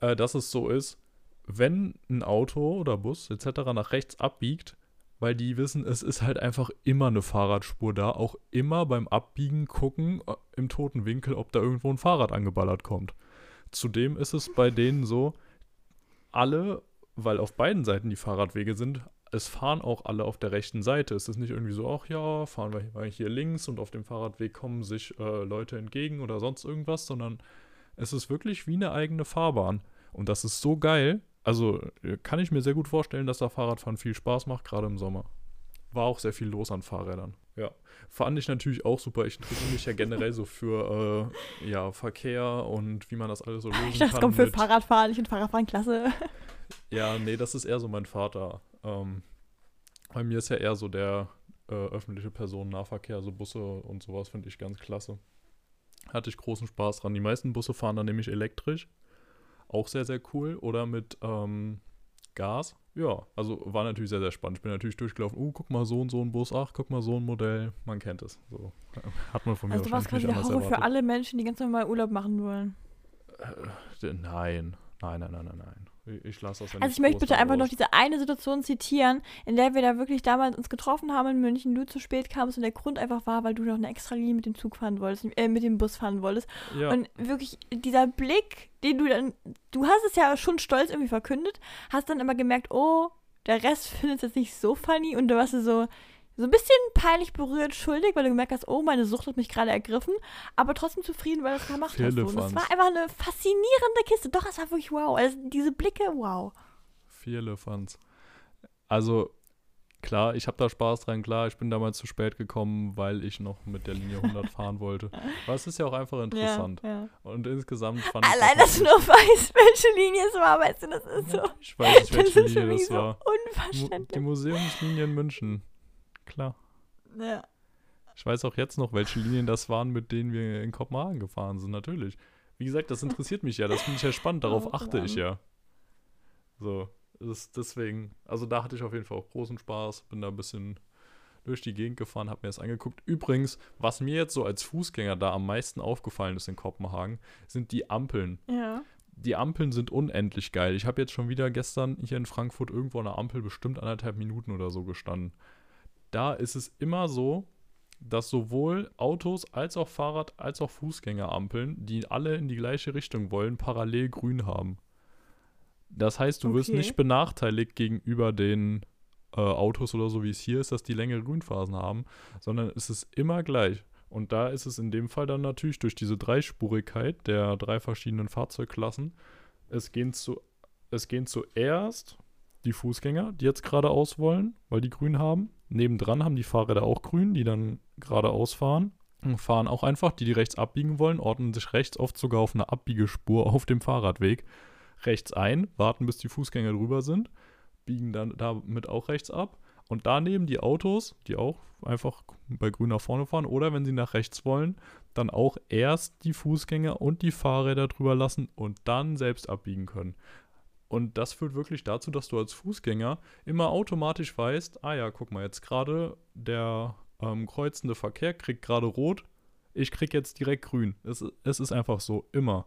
Äh, dass es so ist, wenn ein Auto oder Bus etc. nach rechts abbiegt, weil die wissen, es ist halt einfach immer eine Fahrradspur da. Auch immer beim Abbiegen gucken äh, im toten Winkel, ob da irgendwo ein Fahrrad angeballert kommt. Zudem ist es bei denen so, alle, weil auf beiden Seiten die Fahrradwege sind, es fahren auch alle auf der rechten Seite. Es ist nicht irgendwie so, ach ja, fahren wir hier links und auf dem Fahrradweg kommen sich äh, Leute entgegen oder sonst irgendwas, sondern es ist wirklich wie eine eigene Fahrbahn. Und das ist so geil. Also äh, kann ich mir sehr gut vorstellen, dass da Fahrradfahren viel Spaß macht, gerade im Sommer. War auch sehr viel los an Fahrrädern. Ja, fand ich natürlich auch super. Ich interessiere mich ja generell so für äh, ja, Verkehr und wie man das alles so lösen Ich dachte, es kann. kommt für Fahrradfahren. Ich finde Fahrradfahren klasse. Ja, nee, das ist eher so mein Vater. Ähm, bei mir ist ja eher so der äh, öffentliche Personennahverkehr, so Busse und sowas finde ich ganz klasse. Hatte ich großen Spaß dran. Die meisten Busse fahren dann nämlich elektrisch. Auch sehr, sehr cool. Oder mit ähm, Gas. Ja, also war natürlich sehr, sehr spannend. Ich bin natürlich durchgelaufen. Uh, guck mal, so und so ein Bus. Ach, guck mal, so ein Modell. Man kennt es. So. Hat man von mir Also was wahrscheinlich quasi der Horror für alle Menschen, die ganz normal Urlaub machen wollen. Äh, Nein. Nein, nein, nein, nein, nein. Ich, lasse das Also ich möchte bitte einfach noch diese eine Situation zitieren, in der wir da wirklich damals uns getroffen haben in München, du zu spät kamst und der Grund einfach war, weil du noch eine extra Linie mit dem Zug fahren wolltest, äh, mit dem Bus fahren wolltest. Ja. Und wirklich dieser Blick, den du dann, du hast es ja schon stolz irgendwie verkündet, hast dann aber gemerkt, oh, der Rest findet es jetzt nicht so funny und du warst so, so ein bisschen peinlich berührt, schuldig, weil du gemerkt hast, oh, meine Sucht hat mich gerade ergriffen, aber trotzdem zufrieden, weil du es gemacht hast. So. Und Firlefanz. war einfach eine faszinierende Kiste. Doch, es war wirklich wow. Also diese Blicke, wow. Vierlefanz. Also, klar, ich habe da Spaß dran, klar, ich bin damals zu spät gekommen, weil ich noch mit der Linie 100 fahren wollte. Aber es ist ja auch einfach interessant. Ja, ja. Und insgesamt fand ich Allein, das dass du noch weißt, welche Linie es war, weißt du, das ist so. Ich weiß nicht, welche Linie das so war. Die unverständlich. Museumslinie in München. Klar. Ja. Ich weiß auch jetzt noch, welche Linien das waren, mit denen wir in Kopenhagen gefahren sind, natürlich. Wie gesagt, das interessiert mich ja, das finde ich ja spannend, darauf Oh, achte ich ja. So, das, deswegen, also da hatte ich auf jeden Fall auch großen Spaß, bin da ein bisschen durch die Gegend gefahren, habe mir das angeguckt. Übrigens, was mir jetzt so als Fußgänger da am meisten aufgefallen ist in Kopenhagen, sind die Ampeln. Ja. Die Ampeln sind unendlich geil. Ich habe jetzt schon wieder gestern hier in Frankfurt irgendwo an der Ampel bestimmt anderthalb Minuten oder so gestanden. Da ist es immer so, dass sowohl Autos als auch Fahrrad als auch Fußgängerampeln, die alle in die gleiche Richtung wollen, parallel grün haben. Das heißt, du wirst Okay. nicht benachteiligt gegenüber den äh, Autos oder so, wie es hier ist, dass die längere Grünphasen haben, sondern es ist immer gleich. Und da ist es in dem Fall dann natürlich durch diese Dreispurigkeit der drei verschiedenen Fahrzeugklassen. Es gehen, zu, es gehen zuerst die Fußgänger, die jetzt geradeaus wollen, weil die grün haben. Nebendran haben die Fahrräder auch grün, die dann geradeaus fahren. Und fahren auch einfach, die, die rechts abbiegen wollen, ordnen sich rechts oft sogar auf eine Abbiegespur auf dem Fahrradweg rechts ein, warten bis die Fußgänger drüber sind, biegen dann damit auch rechts ab. Und daneben die Autos, die auch einfach bei grün nach vorne fahren, oder wenn sie nach rechts wollen, dann auch erst die Fußgänger und die Fahrräder drüber lassen und dann selbst abbiegen können. Und das führt wirklich dazu, dass du als Fußgänger immer automatisch weißt, ah ja, guck mal, jetzt gerade der ähm, kreuzende Verkehr kriegt gerade rot, ich krieg jetzt direkt grün. Es, es ist einfach so, immer.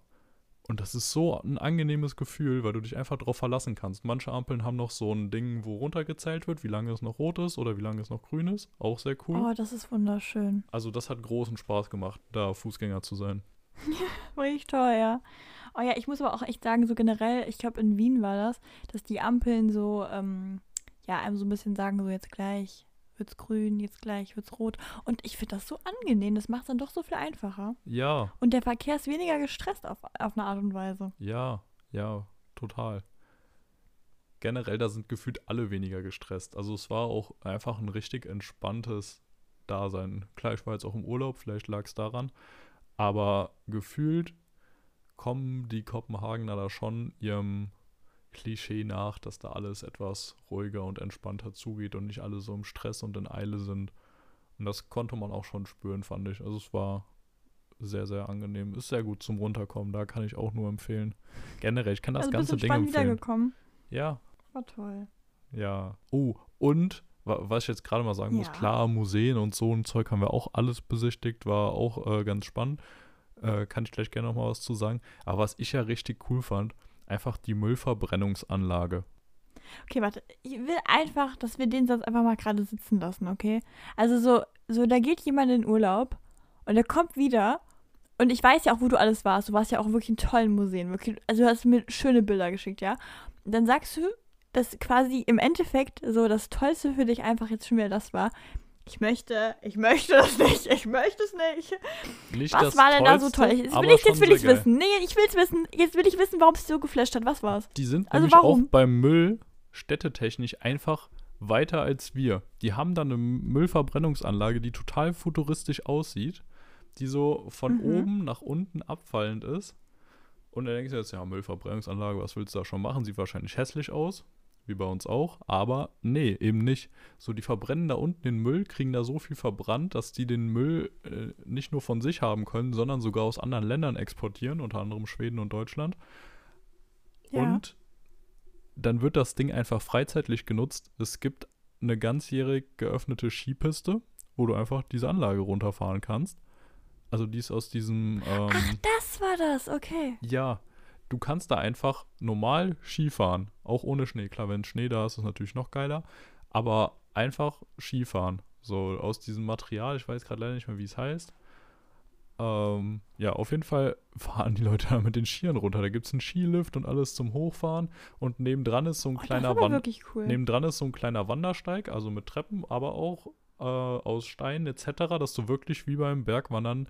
Und das ist so ein angenehmes Gefühl, weil du dich einfach drauf verlassen kannst. Manche Ampeln haben noch so ein Ding, wo runtergezählt wird, wie lange es noch rot ist oder wie lange es noch grün ist. Auch sehr cool. Oh, das ist wunderschön. Also das hat großen Spaß gemacht, da Fußgänger zu sein. Richtig toll, ja. Oh ja, ich muss aber auch echt sagen, so generell, ich glaube in Wien war das, dass die Ampeln so, ähm, ja, einem so ein bisschen sagen, so jetzt gleich wird's grün, jetzt gleich wird's rot. Und ich finde das so angenehm, das macht es dann doch so viel einfacher. Ja, Und der Verkehr ist weniger gestresst auf, auf eine Art und Weise. ja, ja, total. Generell, da sind gefühlt alle weniger gestresst. Also es war auch einfach ein richtig entspanntes Dasein. Klar, ich war jetzt auch im Urlaub, vielleicht lag es daran. Aber gefühlt kommen die Kopenhagener da schon ihrem Klischee nach, dass da alles etwas ruhiger und entspannter zugeht und nicht alle so im Stress und in Eile sind. Und das konnte man auch schon spüren, fand ich. Also es war sehr, sehr angenehm. Ist sehr gut zum Runterkommen. Da kann ich auch nur empfehlen. Generell, ich kann das also ganze Ding empfehlen. wiedergekommen. Ja, War toll. ja. Oh, und wa- was ich jetzt gerade mal sagen muss, Ja. klar, Museen und so ein Zeug haben wir auch alles besichtigt, war auch äh, ganz spannend. Äh, kann ich gleich gerne noch mal was zu sagen. Aber was ich ja richtig cool fand, einfach die Müllverbrennungsanlage. Okay, warte. Ich will einfach, dass wir den sonst einfach mal gerade sitzen lassen, okay? Also so, so, da geht jemand in Urlaub und der kommt wieder und ich weiß ja auch, wo du alles warst. Du warst ja auch wirklich in tollen Museen. Wirklich, also du hast mir schöne Bilder geschickt, ja? Und dann sagst du, dass quasi im Endeffekt so das Tollste für dich einfach jetzt schon wieder das war. Ich möchte, ich möchte es nicht, ich möchte es nicht. Nicht Was das war denn da so Tollste, toll? Jetzt will ich, jetzt will ich wissen. Nee, ich will es wissen. Jetzt will ich wissen, warum es so geflasht hat. Was war's? Die sind Also nämlich warum? auch beim Müll städtetechnisch einfach weiter als wir. Die haben dann eine Müllverbrennungsanlage, die total futuristisch aussieht, die so von Mhm. oben nach unten abfallend ist. Und dann denkst du jetzt, ja, Müllverbrennungsanlage, was willst du da schon machen? Sieht wahrscheinlich hässlich aus, wie bei uns auch, aber nee, eben nicht. So, die verbrennen da unten den Müll, kriegen da so viel verbrannt, dass die den Müll äh, nicht nur von sich haben können, sondern sogar aus anderen Ländern exportieren, unter anderem Schweden und Deutschland. Und dann wird das Ding einfach freizeitlich genutzt. Es gibt eine ganzjährig geöffnete Skipiste, wo du einfach diese Anlage runterfahren kannst. Also die ist aus diesem, ähm, Ach, das war das, okay. ja, du kannst da einfach normal Skifahren, auch ohne Schnee. Klar, wenn Schnee da ist, ist es natürlich noch geiler, aber einfach Skifahren. So aus diesem Material, ich weiß gerade leider nicht mehr, wie es heißt. Ähm, ja, auf jeden Fall fahren die Leute da mit den Skiern runter. Da gibt es einen Skilift und alles zum Hochfahren und nebendran ist so ein Oh, kleiner Wand. cool. Nebendran ist so ein kleiner Wandersteig, also mit Treppen, aber auch äh, aus Steinen etc., dass du wirklich wie beim Bergwandern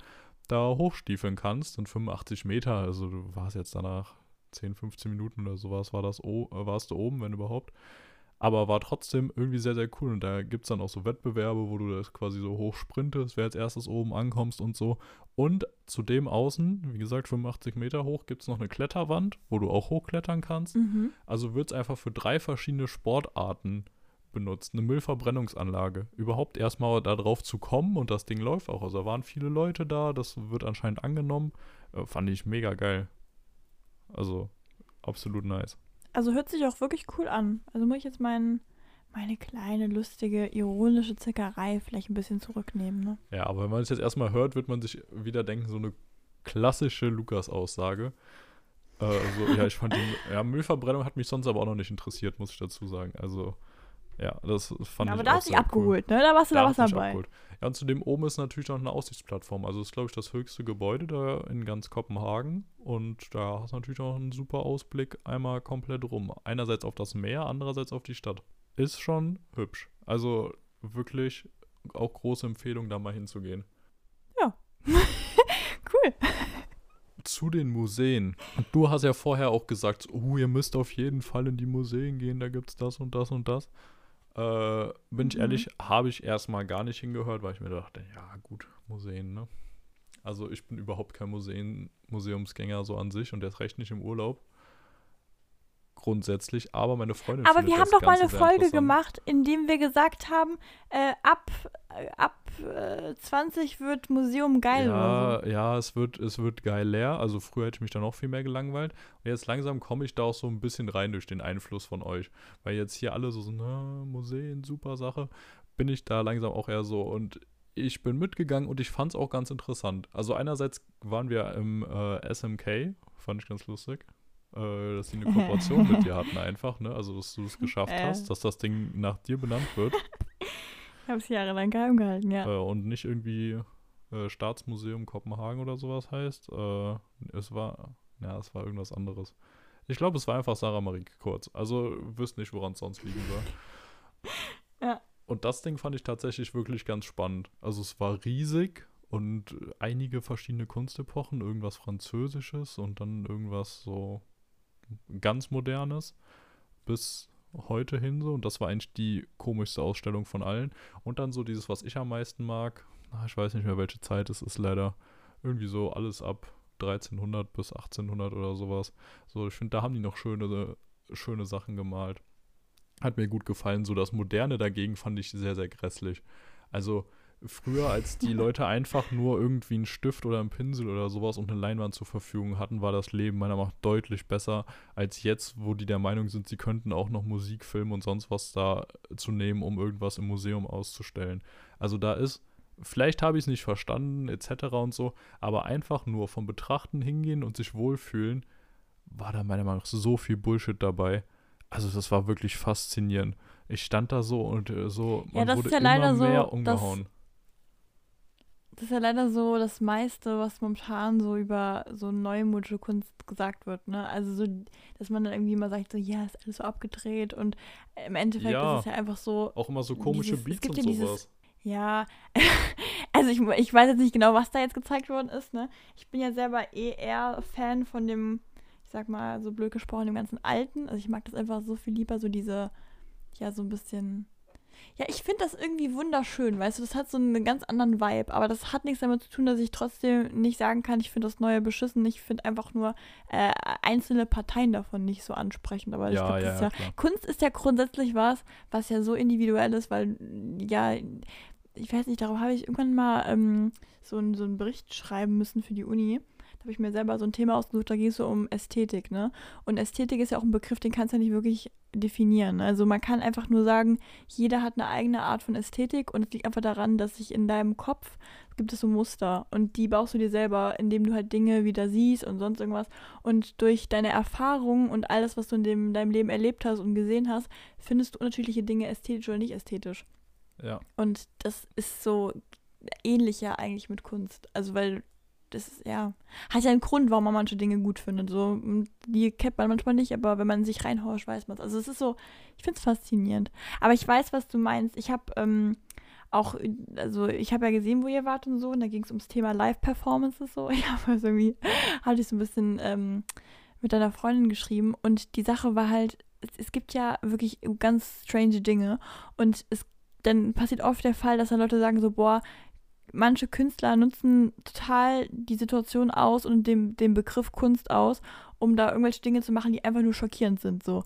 da hochstiefeln kannst. Und 85 Meter, also du warst jetzt danach 10, 15 Minuten oder sowas, war das äh, warst du oben, wenn überhaupt. Aber war trotzdem irgendwie sehr, sehr cool. Und da gibt es dann auch so Wettbewerbe, wo du das quasi so hoch sprintest, wer als erstes oben ankommst und so. Und zudem außen, wie gesagt, 85 Meter hoch, gibt es noch eine Kletterwand, wo du auch hochklettern kannst. Mhm. Also wird es einfach für drei verschiedene Sportarten benutzt. Eine Müllverbrennungsanlage. Überhaupt erstmal da drauf zu kommen und das Ding läuft auch. Also da waren viele Leute da, das wird anscheinend angenommen. Äh, fand ich mega geil. Also absolut nice. Also hört sich auch wirklich cool an. Also muss ich jetzt mein, meine kleine, lustige, ironische Zickerei vielleicht ein bisschen zurücknehmen, ne? Ja, aber wenn man es jetzt erstmal hört, wird man sich wieder denken, so eine klassische Lukas-Aussage. Äh, so, ja, ich fand die ja, Müllverbrennung hat mich sonst aber auch noch nicht interessiert, muss ich dazu sagen. Also, ja, das fand Ja, aber ich da auch hast du dich sehr cool. abgeholt, ne? Da warst du da, was hat's mich dabei. abgeholt. Ja, und zudem oben ist natürlich noch eine Aussichtsplattform. Also ist, glaube ich, das höchste Gebäude da in ganz Kopenhagen. Und da hast du natürlich auch einen super Ausblick einmal komplett rum. Einerseits auf das Meer, andererseits auf die Stadt. Ist schon hübsch. Also wirklich auch große Empfehlung, da mal hinzugehen. Cool. Zu den Museen. Und du hast ja vorher auch gesagt, oh, ihr müsst auf jeden Fall in die Museen gehen, da gibt es das und das und das. Äh, bin ich Mhm. ehrlich, habe ich erstmal gar nicht hingehört, weil ich mir dachte, ja gut, Museen, ne? Also ich bin überhaupt kein Museen, Museumsgänger so an sich und erst recht nicht im Urlaub. Grundsätzlich, aber meine Freundin Aber wir haben doch mal eine Folge gemacht, in dem wir gesagt haben, äh, ab, ab äh, 20 wird Museum geil oder Ja, so. ja, es wird, es wird geil leer. Also früher hätte ich mich da noch viel mehr gelangweilt. Und jetzt langsam komme ich da auch so ein bisschen rein durch den Einfluss von euch. Weil jetzt hier alle so sind, na, Museen, super Sache. Bin ich da langsam auch eher so. Und ich bin mitgegangen und ich fand es auch ganz interessant. Also einerseits waren wir im äh, SMK, fand ich ganz lustig. Äh, dass sie eine Kooperation mit dir hatten einfach, ne? Also dass du es geschafft Äh. hast, dass das Ding nach dir benannt wird. Ich habe es jahrelang geheim gehalten, ja. äh, und nicht irgendwie äh, Staatsmuseum Kopenhagen oder sowas heißt. Äh, es war, ja, es war irgendwas anderes. Ich glaube, es war einfach Sarah Marie Kurz. Also wüsste nicht, woran es sonst liegen soll. Ja. Und das Ding fand ich tatsächlich wirklich ganz spannend. Also es war riesig und einige verschiedene Kunstepochen, irgendwas Französisches und dann irgendwas so ganz Modernes bis heute hin so. Und das war eigentlich die komischste Ausstellung von allen. Und dann so dieses, was ich am meisten mag. Ah, Ich weiß nicht mehr, welche Zeit es ist leider. Irgendwie so alles ab 1300 bis 1800 oder sowas. So, ich finde, da haben die noch schöne, schöne Sachen gemalt. Hat mir gut gefallen. So das Moderne dagegen fand ich sehr, sehr grässlich. Also früher, als die Leute einfach nur irgendwie einen Stift oder einen Pinsel oder sowas und eine Leinwand zur Verfügung hatten, war das Leben meiner Meinung nach deutlich besser als jetzt, wo die der Meinung sind, sie könnten auch noch Musik, Film und sonst was da zu nehmen, um irgendwas im Museum auszustellen. Also da ist, vielleicht habe ich es nicht verstanden, etc. und so, aber einfach nur vom Betrachten hingehen und sich wohlfühlen, war da meiner Meinung nach so viel Bullshit dabei. Also das war wirklich faszinierend. Ich stand da so und äh, so, Ja, man das wurde ist ja leider so, umgehauen. Das ist ja leider so das meiste, was momentan so über so neumodische Kunst gesagt wird, ne? Also so, dass man dann irgendwie immer sagt, so, ja, ist alles so abgedreht und im Endeffekt Ja. ist es ja einfach so, Auch immer so komische Dieses- es Beats gibt und ja dieses- sowas. ja, also ich, ich weiß jetzt nicht genau, was da jetzt gezeigt worden ist, ne? Ich bin ja selber eh eher Fan von dem, ich sag mal, so blöd gesprochen, dem ganzen Alten. Also ich mag das einfach so viel lieber, so diese, ja, so ein bisschen. Ja, ich finde das irgendwie wunderschön, weißt du, das hat so einen ganz anderen Vibe, aber das hat nichts damit zu tun, dass ich trotzdem nicht sagen kann, ich finde das Neue beschissen. Ich finde einfach nur äh, einzelne Parteien davon nicht so ansprechend. Aber ich Ja, glaube, das ja, ist ja, ja. Kunst ist ja grundsätzlich was, was ja so individuell ist, weil, ja, ich weiß nicht, darauf habe ich irgendwann mal ähm, so, einen, so einen Bericht schreiben müssen für die Uni. Da habe ich mir selber so ein Thema ausgesucht, da ging es so um Ästhetik, ne? Und Ästhetik ist ja auch ein Begriff, den kannst du ja nicht wirklich definieren. Also man kann einfach nur sagen, jeder hat eine eigene Art von Ästhetik und es liegt einfach daran, dass sich in deinem Kopf gibt es so Muster und die baust du dir selber, indem du halt Dinge wieder siehst und sonst irgendwas. Und durch deine Erfahrungen und alles, was du in dem, deinem Leben erlebt hast und gesehen hast, findest du unterschiedliche Dinge ästhetisch oder nicht ästhetisch. Ja. Und das ist so ähnlich ja eigentlich mit Kunst. Also weil das ist, ja, hat ja einen Grund, warum man manche Dinge gut findet. So, die kennt man manchmal nicht, aber wenn man sich reinhauscht, weiß man es. Also es ist so, ich finde es faszinierend. Aber ich weiß, was du meinst. Ich habe ähm, auch, also ich habe ja gesehen, wo ihr wart und so, und da ging es ums Thema Live-Performances so. Ich habe also irgendwie, hatte ich so ein bisschen ähm, mit deiner Freundin geschrieben und die Sache war halt, es, es gibt ja wirklich ganz strange Dinge und es dann passiert oft der Fall, dass dann Leute sagen so, boah, manche Künstler nutzen total die Situation aus und den, den Begriff Kunst aus, um da irgendwelche Dinge zu machen, die einfach nur schockierend sind, so.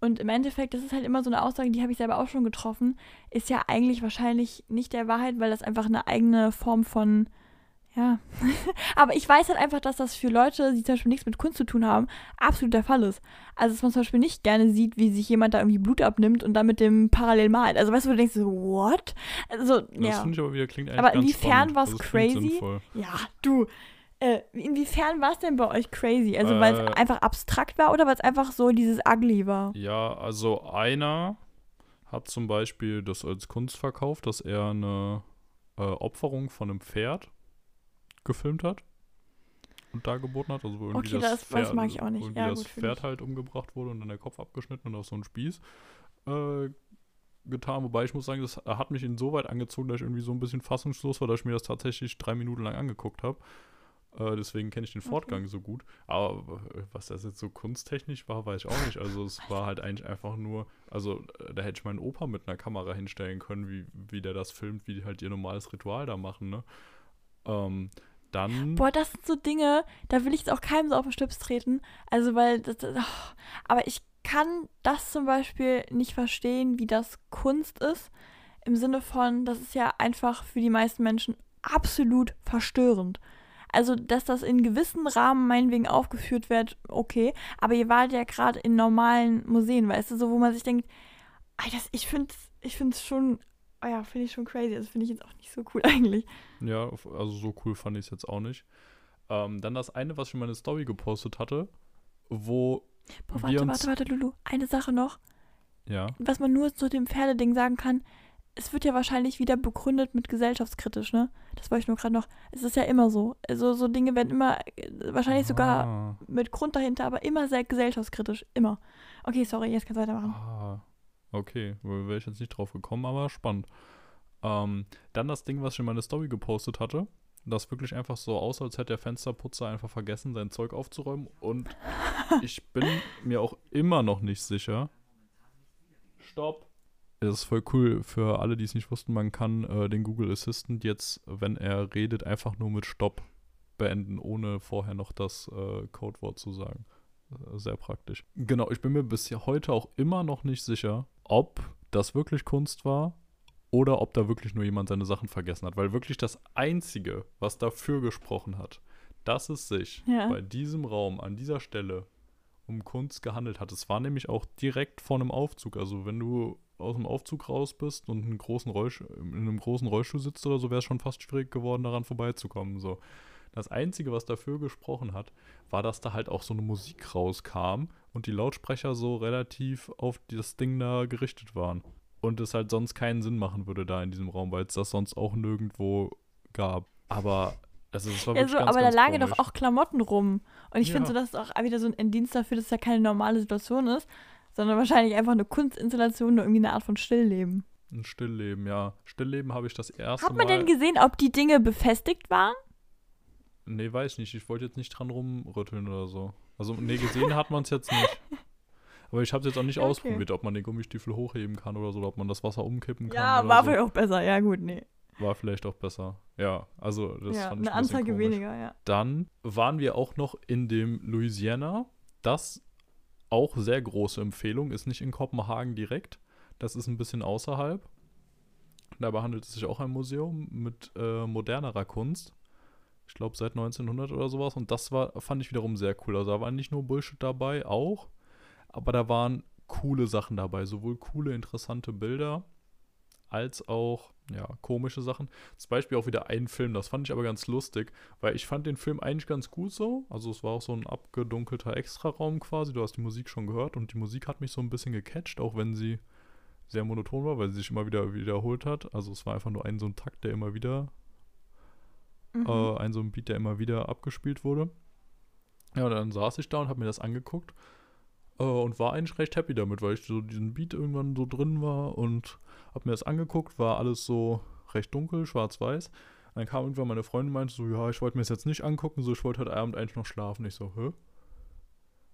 Und im Endeffekt, das ist halt immer so eine Aussage, die habe ich selber auch schon getroffen, ist ja eigentlich wahrscheinlich nicht der Wahrheit, weil das einfach eine eigene Form von, ja. Aber ich weiß halt einfach, dass das für Leute, die zum Beispiel nichts mit Kunst zu tun haben, absolut der Fall ist. Also, dass man zum Beispiel nicht gerne sieht, wie sich jemand da irgendwie Blut abnimmt und dann mit dem parallel malt. Also, weißt du, wo du denkst, so, what? Also, Das ja. finde ich aber wieder klingt eigentlich Aber inwiefern Also, es klingt crazy? Ja, du. Äh, inwiefern war es denn bei euch crazy? Also, weil es Äh. einfach abstrakt war oder weil es einfach so dieses Ugly war? Ja, also einer hat zum Beispiel das als Kunst verkauft, dass er eine äh, Opferung von einem Pferd gefilmt hat und dargeboten hat. Also wo irgendwie Okay, das- das Pferd, mag ich auch nicht. Ja, das Pferd ich. halt umgebracht wurde und dann der Kopf abgeschnitten und auf so einen Spieß äh, getan. Wobei ich muss sagen, das hat mich insoweit angezogen, dass ich irgendwie so ein bisschen fassungslos war, dass ich mir das tatsächlich drei Minuten lang angeguckt habe. Äh, deswegen kenne ich den Okay. Fortgang so gut. Aber äh, was das jetzt so kunsttechnisch war, weiß ich auch nicht. Also es war halt eigentlich einfach nur, also äh, da hätte ich meinen Opa mit einer Kamera hinstellen können, wie, wie der das filmt, wie die halt ihr normales Ritual da machen, ne? Ähm, dann. Boah, das sind so Dinge, da will ich jetzt auch keinem so auf den Schlips treten. Also, weil, das, oh, aber ich kann das zum Beispiel nicht verstehen, wie das Kunst ist. Im Sinne von, das ist ja einfach für die meisten Menschen absolut verstörend. Also, dass das in gewissen Rahmen meinetwegen aufgeführt wird, okay. Aber ihr wart ja gerade in normalen Museen, weißt du, so wo man sich denkt, Alter, ich finde es ich schon, oh ja, finde ich schon crazy. Das finde ich jetzt auch nicht so cool eigentlich. Ja, also so cool fand ich es jetzt auch nicht. Ähm, dann das eine, was ich in meine Story gepostet hatte, wo. Boah, Wir warte, warte, warte, Lulu. Eine Sache noch. Ja. was man nur zu dem Pferdeding sagen kann, es wird ja wahrscheinlich wieder begründet mit gesellschaftskritisch, ne? Das wollte ich nur gerade noch. Es ist ja immer so. Also so Dinge werden immer, äh, wahrscheinlich sogar Ah, mit Grund dahinter, aber immer sehr gesellschaftskritisch. Immer. Okay, sorry, jetzt kannst du weitermachen. ah, okay. Wäre ich jetzt nicht drauf gekommen, aber spannend. Ähm, dann das Ding, was ich in meine Story gepostet hatte, das wirklich einfach so aus, als hätte der Fensterputzer einfach vergessen, sein Zeug aufzuräumen. Und ich bin mir auch immer noch nicht sicher. Stopp. Das ist voll cool für alle, die es nicht wussten. Man kann äh, den Google Assistant jetzt, wenn er redet, einfach nur mit Stopp beenden, ohne vorher noch das äh, Codewort zu sagen. Äh, Sehr praktisch. Genau, ich bin mir bis heute auch immer noch nicht sicher, ob das wirklich Kunst war oder ob da wirklich nur jemand seine Sachen vergessen hat. Weil wirklich das Einzige, was dafür gesprochen hat, dass es sich Ja. bei diesem Raum an dieser Stelle um Kunst gehandelt hat. Es war nämlich auch direkt vor einem Aufzug. Also wenn du aus dem Aufzug raus bist und einen großen Rollstuhl, in einem großen Rollstuhl sitzt oder so, wäre es schon fast schwierig geworden, daran vorbeizukommen. So. Das Einzige, was dafür gesprochen hat, war, dass da halt auch so eine Musik rauskam und die Lautsprecher so relativ auf das Ding da gerichtet waren. Und es halt sonst keinen Sinn machen würde da in diesem Raum, weil es das sonst auch nirgendwo gab. Aber also das war Ja, wirklich so, ganz, aber da ganz lagen komisch. doch auch Klamotten rum. Und ich finde Ja. so, das ist auch wieder so ein Indienst dafür, dass es ja keine normale Situation ist, sondern wahrscheinlich einfach eine Kunstinstallation oder irgendwie eine Art von Stillleben. Ein Stillleben, ja. Stillleben habe ich das erste Hat man Mal. denn gesehen, ob die Dinge befestigt waren? Nee, weiß nicht. Ich wollte jetzt nicht dran rumrütteln oder so. Also, nee, gesehen hat man es jetzt nicht. Aber ich habe es jetzt auch nicht Okay. ausprobiert, ob man den Gummistiefel hochheben kann oder so, oder ob man das Wasser umkippen kann. Ja, war so. vielleicht auch besser. Ja, gut, nee. War vielleicht auch besser. Ja, also das ja, fand ich eine Anzeige weniger, ja. Dann waren wir auch noch in dem Louisiana. Das auch sehr große Empfehlung, ist nicht in Kopenhagen direkt. Das ist ein bisschen außerhalb. Dabei handelt es sich auch ein Museum mit äh, modernerer Kunst. Ich glaube seit 1900 oder sowas. Und das war, fand ich wiederum sehr cool. Also da war nicht nur Bullshit dabei, auch. Aber da waren coole Sachen dabei. Sowohl coole, interessante Bilder als auch ja, komische Sachen. Zum Beispiel auch wieder ein Film, das fand ich aber ganz lustig, weil ich fand den Film eigentlich ganz gut so. Also es war auch so ein abgedunkelter Extraraum quasi. Du hast die Musik schon gehört und die Musik hat mich so ein bisschen gecatcht, auch wenn sie sehr monoton war, weil sie sich immer wieder wiederholt hat. Also es war einfach nur ein so ein Takt, der immer wieder, Mhm. äh, ein so ein Beat, der immer wieder abgespielt wurde. Ja, und dann saß ich da und habe mir das angeguckt äh, und war eigentlich recht happy damit, weil ich so diesen Beat irgendwann so drin war und habe mir das angeguckt, war alles so recht dunkel, schwarz-weiß. Dann kam irgendwann meine Freundin und meinte so, ja, ich wollte mir das jetzt nicht angucken, so ich wollte heute Abend eigentlich noch schlafen. Ich so, hä?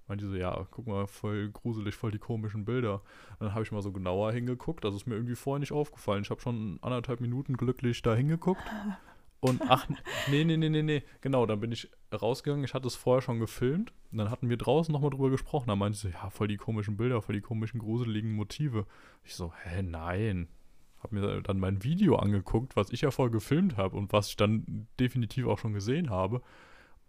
Meinte so, ja, guck mal, voll gruselig, voll die komischen Bilder. Und dann habe ich mal so genauer hingeguckt, das ist mir irgendwie vorher nicht aufgefallen. Ich habe schon anderthalb Minuten glücklich da hingeguckt. Und ach, nee, nee, nee, nee, nee, genau, dann bin ich rausgegangen, ich hatte es vorher schon gefilmt. Und dann hatten wir draußen nochmal drüber gesprochen. Da meinte sie so, ja, voll die komischen Bilder, voll die komischen, gruseligen Motive. Ich so, hä, nein. Hab mir dann mein Video angeguckt, was ich ja vorher gefilmt habe und was ich dann definitiv auch schon gesehen habe.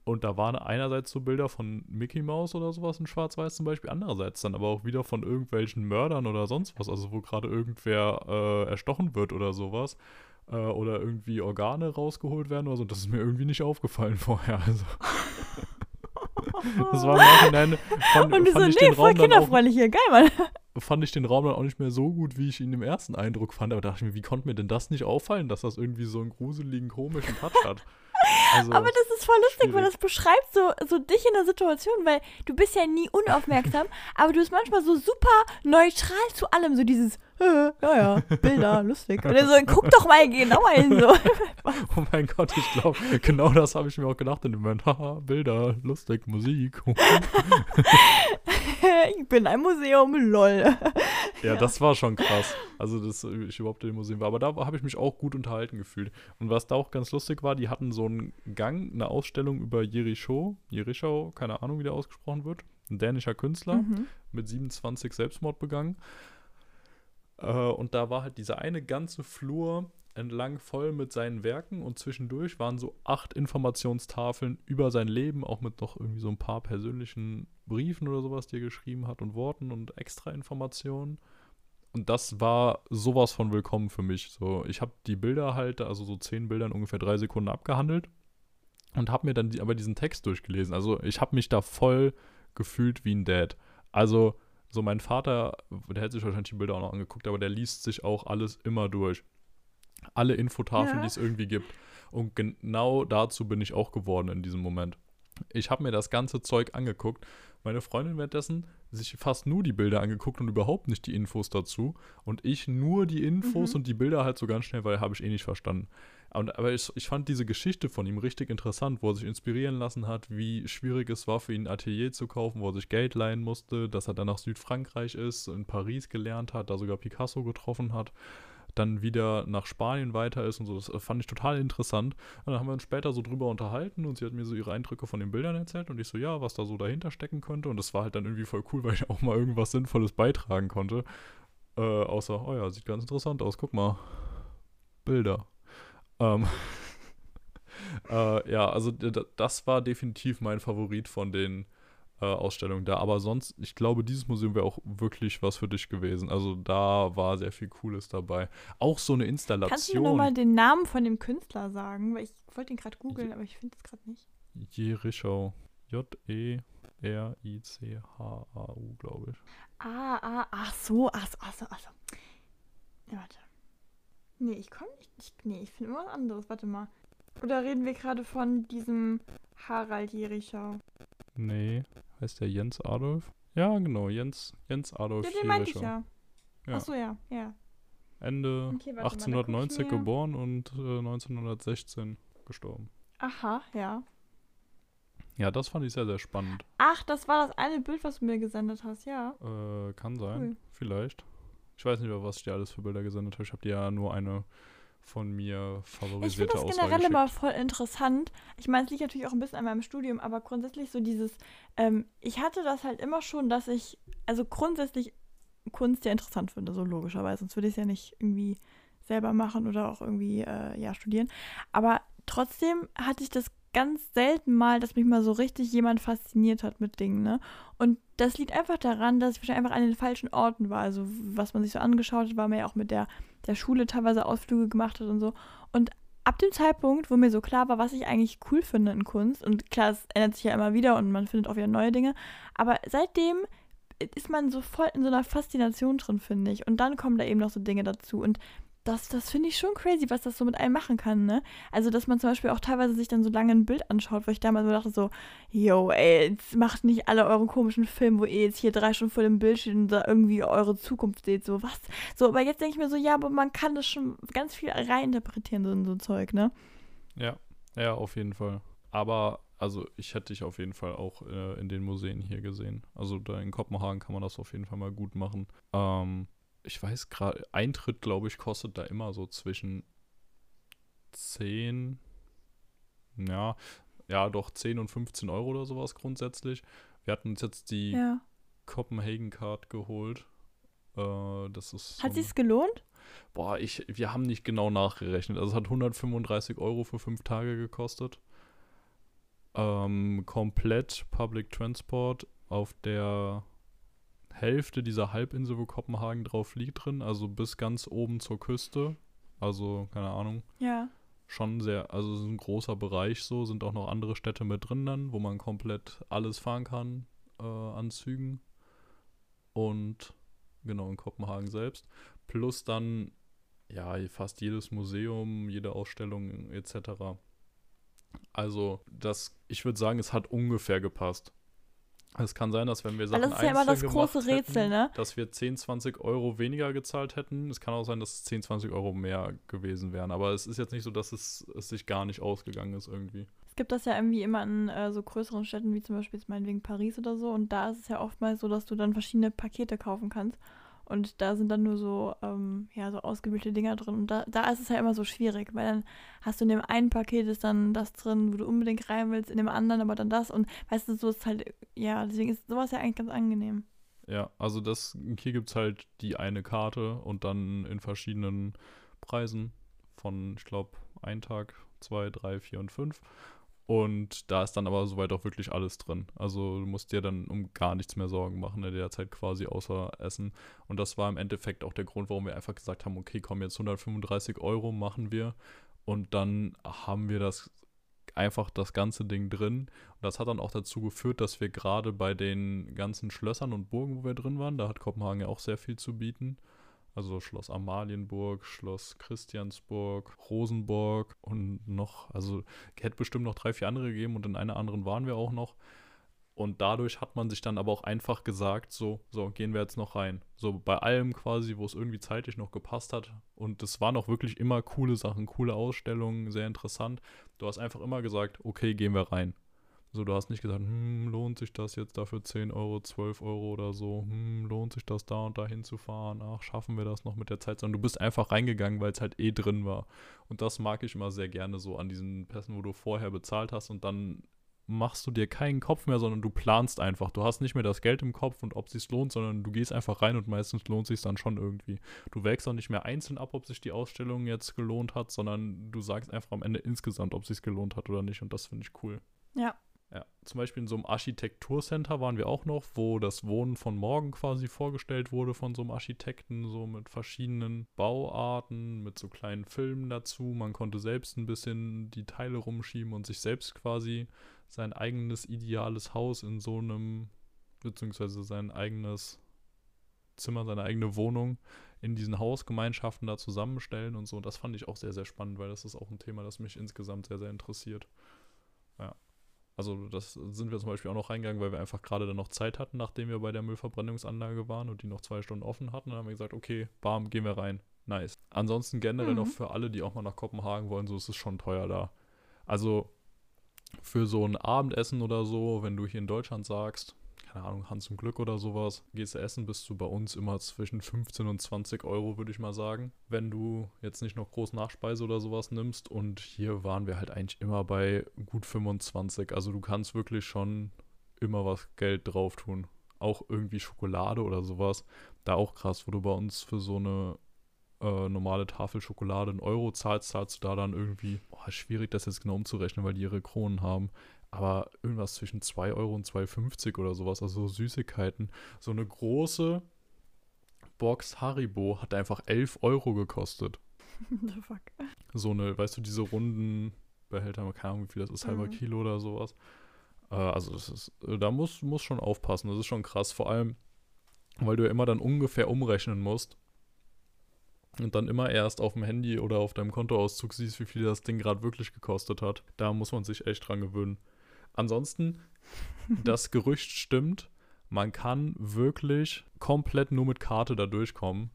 Und da waren einerseits so Bilder von Mickey Mouse oder sowas in Schwarz-Weiß zum Beispiel, andererseits dann aber auch wieder von irgendwelchen Mördern oder sonst was, also wo gerade irgendwer äh, erstochen wird oder sowas. Äh, oder irgendwie Organe rausgeholt werden oder so. Das ist mir irgendwie nicht aufgefallen vorher. Also. das war im Nachhinein. Fand, Und du so, fand ich nee, den voll Raum kinderfreundlich hier. Geil, Mann. fand ich den Raum dann auch nicht mehr so gut, wie ich ihn im ersten Eindruck fand. Aber dachte ich mir, wie konnte mir denn das nicht auffallen, dass das irgendwie so einen gruseligen, komischen Touch hat? Also, Aber das ist voll lustig, weil schwierig. das beschreibt so, so dich in der Situation, weil du bist ja nie unaufmerksam, aber du bist manchmal so super neutral zu allem, so dieses, äh, ja, ja, Bilder, lustig. Oder so, guck doch mal genauer hin, so. oh mein Gott, ich glaube, genau das habe ich mir auch gedacht in dem Moment. Haha, Bilder, lustig, Musik. ich bin ein Museum, lol. ja, das war schon krass. Also, dass ich überhaupt im Museum war. Aber da habe ich mich auch gut unterhalten gefühlt. Und was da auch ganz lustig war, die hatten so einen Gang, eine Ausstellung über Jericho. Jericho, keine Ahnung, wie der ausgesprochen wird. Ein dänischer Künstler. Mhm. mit 27 Selbstmord begangen. Äh, und da war halt dieser eine ganze Flur entlang voll mit seinen Werken und zwischendurch waren so acht Informationstafeln über sein Leben, auch mit noch irgendwie so ein paar persönlichen Briefen oder sowas, die er geschrieben hat und Worten und extra Informationen. Und das war sowas von willkommen für mich. So, ich habe die Bilder halt, also so zehn Bilder in ungefähr drei Sekunden abgehandelt und habe mir dann die, aber diesen Text durchgelesen. Also ich habe mich da voll gefühlt wie ein Dad. Also so mein Vater, der hätte sich wahrscheinlich die Bilder auch noch angeguckt, aber der liest sich auch alles immer durch. Alle Infotafeln, Ja. die es irgendwie gibt. Und genau dazu bin ich auch geworden in diesem Moment. Ich habe mir das ganze Zeug angeguckt. Meine Freundin währenddessen sich fast nur die Bilder angeguckt und überhaupt nicht die Infos dazu. Und ich nur die Infos Mhm. und die Bilder halt so ganz schnell, weil habe ich eh nicht verstanden. Und, aber ich, ich fand diese Geschichte von ihm richtig interessant, wo er sich inspirieren lassen hat, wie schwierig es war für ihn, ein Atelier zu kaufen, wo er sich Geld leihen musste, dass er dann nach Südfrankreich ist, in Paris gelernt hat, da sogar Picasso getroffen hat, dann wieder nach Spanien weiter ist und so. Das fand ich total interessant. Und dann haben wir uns später so drüber unterhalten und sie hat mir so ihre Eindrücke von den Bildern erzählt und ich so, ja, was da so dahinter stecken könnte. Und das war halt dann irgendwie voll cool, weil ich auch mal irgendwas Sinnvolles beitragen konnte. Äh, außer, oh ja, sieht ganz interessant aus, guck mal. Bilder. Ähm, äh, ja, also das war definitiv mein Favorit von den äh, Ausstellungen da. Aber sonst, ich glaube, dieses Museum wäre auch wirklich was für dich gewesen. Also da war sehr viel Cooles dabei. Auch so eine Kannst du mir Installation. nochmal den Namen von dem Künstler sagen? Weil ich wollte ihn gerade googeln, aber ich finde es gerade nicht. Jerichau. J-E-R-I-C-H-A-U, glaube ich. Ah, ah, ach so, ach so, ach so, ach so. Ja, warte. Nee, ich komme nicht, ich, nee, ich finde immer was anderes. Warte mal. Oder reden wir gerade von diesem Harald Jerichau? Nee, heißt der Jens Adolf? Ja, genau, Jens, Jens Adolf Ja, den meinte ich ja. Ja. Achso, ja, ja. Ende Okay, warte mal, da guck ich 1890 mir- geboren und äh, 1916 gestorben. Aha, ja. Ja, das fand ich sehr, sehr spannend. Ach, das war das eine Bild, was du mir gesendet hast, ja. Äh, kann sein, Cool. vielleicht. Ich weiß nicht, was ich dir alles für Bilder gesendet habe. Ich habe dir ja nur eine von mir Ich finde favorisierte das Auswahl generell immer voll interessant. Ich meine, es liegt natürlich auch ein bisschen an meinem Studium, aber grundsätzlich so dieses, ähm, ich hatte das halt immer schon, dass ich, also grundsätzlich Kunst ja interessant finde, so logischerweise. Sonst würde ich es ja nicht irgendwie selber machen oder auch irgendwie, äh, ja, studieren. Aber trotzdem hatte ich das ganz selten mal, dass mich mal so richtig jemand fasziniert hat mit Dingen, ne? Und das liegt einfach daran, dass ich wahrscheinlich einfach an den falschen Orten war. Also, was man sich so angeschaut hat, war mir ja auch mit der, der Schule teilweise Ausflüge gemacht hat und so. Und ab dem Zeitpunkt, wo mir so klar war, was ich eigentlich cool finde in Kunst, und klar, es ändert sich ja immer wieder und man findet auch wieder neue Dinge, aber seitdem ist man so voll in so einer Faszination drin, finde ich. Und dann kommen da eben noch so Dinge dazu. Und das, das finde ich schon crazy, was das so mit einem machen kann, ne? Also, dass man zum Beispiel auch teilweise sich dann so lange ein Bild anschaut, wo ich damals so dachte, so, yo, ey, jetzt macht nicht alle euren komischen Filme, wo ihr jetzt hier drei Stunden vor dem Bild steht und da irgendwie eure Zukunft seht, so, was? So, aber jetzt denke ich mir so, ja, aber man kann das schon ganz viel reininterpretieren, so in so Zeug, ne? Ja, ja, auf jeden Fall. Aber, also, ich hätte dich auf jeden Fall auch äh, in den Museen hier gesehen. Also, da in Kopenhagen kann man das auf jeden Fall mal gut machen. Ähm, ich weiß gerade, Eintritt, glaube ich, kostet da immer so zwischen 10, ja, ja, doch 10 und 15 Euro oder sowas grundsätzlich. Wir hatten uns jetzt die Ja. Copenhagen Card geholt. Äh, das ist. Hat so sich's gelohnt? Boah, ich, wir haben nicht genau nachgerechnet. Also es hat 135 Euro für fünf Tage gekostet. Ähm, komplett Public Transport auf der Hälfte dieser Halbinsel, wo Kopenhagen drauf liegt drin, also bis ganz oben zur Küste. Also, keine Ahnung, Ja. schon sehr, also es ist ein großer Bereich so, sind auch noch andere Städte mit drin dann, wo man komplett alles fahren kann äh, an Zügen. Und genau in Kopenhagen selbst. Plus dann, ja, fast jedes Museum, jede Ausstellung etc. Also, das, ich würde sagen, es hat ungefähr gepasst. Es kann sein, dass wenn wir Sachen ist ja immer das einzeln große gemacht hätten, Rätsel, ne? dass wir 10, 20 Euro weniger gezahlt hätten. Es kann auch sein, dass es 10, 20 Euro mehr gewesen wären. Aber es ist jetzt nicht so, dass es, es sich gar nicht ausgegangen ist irgendwie. Es gibt das ja irgendwie immer in äh, so größeren Städten, wie zum Beispiel jetzt meinetwegen Paris oder so. Und da ist es ja oftmals so, dass du dann verschiedene Pakete kaufen kannst. Und da sind dann nur so, ähm, ja, so ausgewählte Dinger drin. Und da, da ist es ja immer so schwierig, weil dann hast du in dem einen Paket ist dann das drin, wo du unbedingt rein willst, in dem anderen aber dann das. Und weißt du, so ist halt, ja, deswegen ist sowas ja eigentlich ganz angenehm. Ja, also das, hier gibt es halt die eine Karte und dann in verschiedenen Preisen von, ich glaube, ein Tag, zwei, drei, vier und fünf. Und da ist dann aber soweit auch wirklich alles drin. Also du musst dir dann um gar nichts mehr Sorgen machen in der Zeit quasi außer Essen. Und das war im Endeffekt auch der Grund, warum wir einfach gesagt haben, okay, komm, jetzt 135 Euro machen wir. Und dann haben wir das einfach das ganze Ding drin. Und das hat dann auch dazu geführt, dass wir gerade bei den ganzen Schlössern und Burgen, wo wir drin waren, da hat Kopenhagen ja auch sehr viel zu bieten. Also Schloss Amalienburg, Schloss Christiansburg, Rosenborg und noch, also hätte bestimmt noch drei, vier andere gegeben und in einer anderen waren wir auch noch. Und dadurch hat man sich dann aber auch einfach gesagt, so, so, gehen wir jetzt noch rein. So bei allem quasi, wo es irgendwie zeitlich noch gepasst hat. Und es waren auch wirklich immer coole Sachen, coole Ausstellungen, sehr interessant. Du hast einfach immer gesagt, okay, gehen wir rein. So, du hast nicht gesagt, hm, lohnt sich das jetzt dafür 10 Euro, 12 Euro oder so, hm, lohnt sich das da und da hinzufahren, ach, schaffen wir das noch mit der Zeit, sondern du bist einfach reingegangen, weil es halt eh drin war. Und das mag ich immer sehr gerne so an diesen Pässen, wo du vorher bezahlt hast und dann machst du dir keinen Kopf mehr, sondern du planst einfach. Du hast nicht mehr das Geld im Kopf und ob es sich lohnt, sondern du gehst einfach rein und meistens lohnt sich dann schon irgendwie. Du wägst auch nicht mehr einzeln ab, ob sich die Ausstellung jetzt gelohnt hat, sondern du sagst einfach am Ende insgesamt, ob es sich gelohnt hat oder nicht und das finde ich cool. Ja. Ja, zum Beispiel in so einem Architekturcenter waren wir auch noch, wo das Wohnen von morgen quasi vorgestellt wurde von so einem Architekten, so mit verschiedenen Bauarten, mit so kleinen Filmen dazu. Man konnte selbst ein bisschen die Teile rumschieben und sich selbst quasi sein eigenes ideales Haus in so einem, beziehungsweise sein eigenes Zimmer, seine eigene Wohnung in diesen Hausgemeinschaften da zusammenstellen und so. Das fand ich auch sehr, sehr spannend, weil das ist auch ein Thema, das mich insgesamt sehr, sehr interessiert. Ja. Also das sind wir zum Beispiel auch noch reingegangen, weil wir einfach gerade dann noch Zeit hatten, nachdem wir bei der Müllverbrennungsanlage waren und die noch zwei Stunden offen hatten. Dann haben wir gesagt, okay, bam, gehen wir rein. Nice. Ansonsten generell mhm. noch für alle, die auch mal nach Kopenhagen wollen, so ist es schon teuer da. Also für so ein Abendessen oder so, wenn du hier in Deutschland sagst, keine Ahnung, Hans im Glück oder sowas, gehst du essen, bist du bei uns immer zwischen 15 und 20 Euro, würde ich mal sagen. Wenn du jetzt nicht noch groß Nachspeise oder sowas nimmst. Und hier waren wir halt eigentlich immer bei gut 25. Also du kannst wirklich schon immer was Geld drauf tun. Auch irgendwie Schokolade oder sowas. Da auch krass, wo du bei uns für so eine äh, normale Tafel Schokolade einen Euro zahlst, zahlst du da dann irgendwie, oh, schwierig das jetzt genau umzurechnen, weil die ihre Kronen haben, aber irgendwas zwischen 2 Euro und 2,50 oder sowas, also Süßigkeiten. So eine große Box Haribo hat einfach 11 Euro gekostet. The fuck? So eine, weißt du, diese runden Behälter, keine Ahnung, wie viel das ist, mhm. halber Kilo oder sowas. Äh, also das ist, äh, da muss, muss schon aufpassen, das ist schon krass, vor allem, weil du ja immer dann ungefähr umrechnen musst, und dann immer erst auf dem Handy oder auf deinem Kontoauszug siehst, wie viel das Ding gerade wirklich gekostet hat. Da muss man sich echt dran gewöhnen. Ansonsten, das Gerücht stimmt. Man kann wirklich komplett nur mit Karte da durchkommen.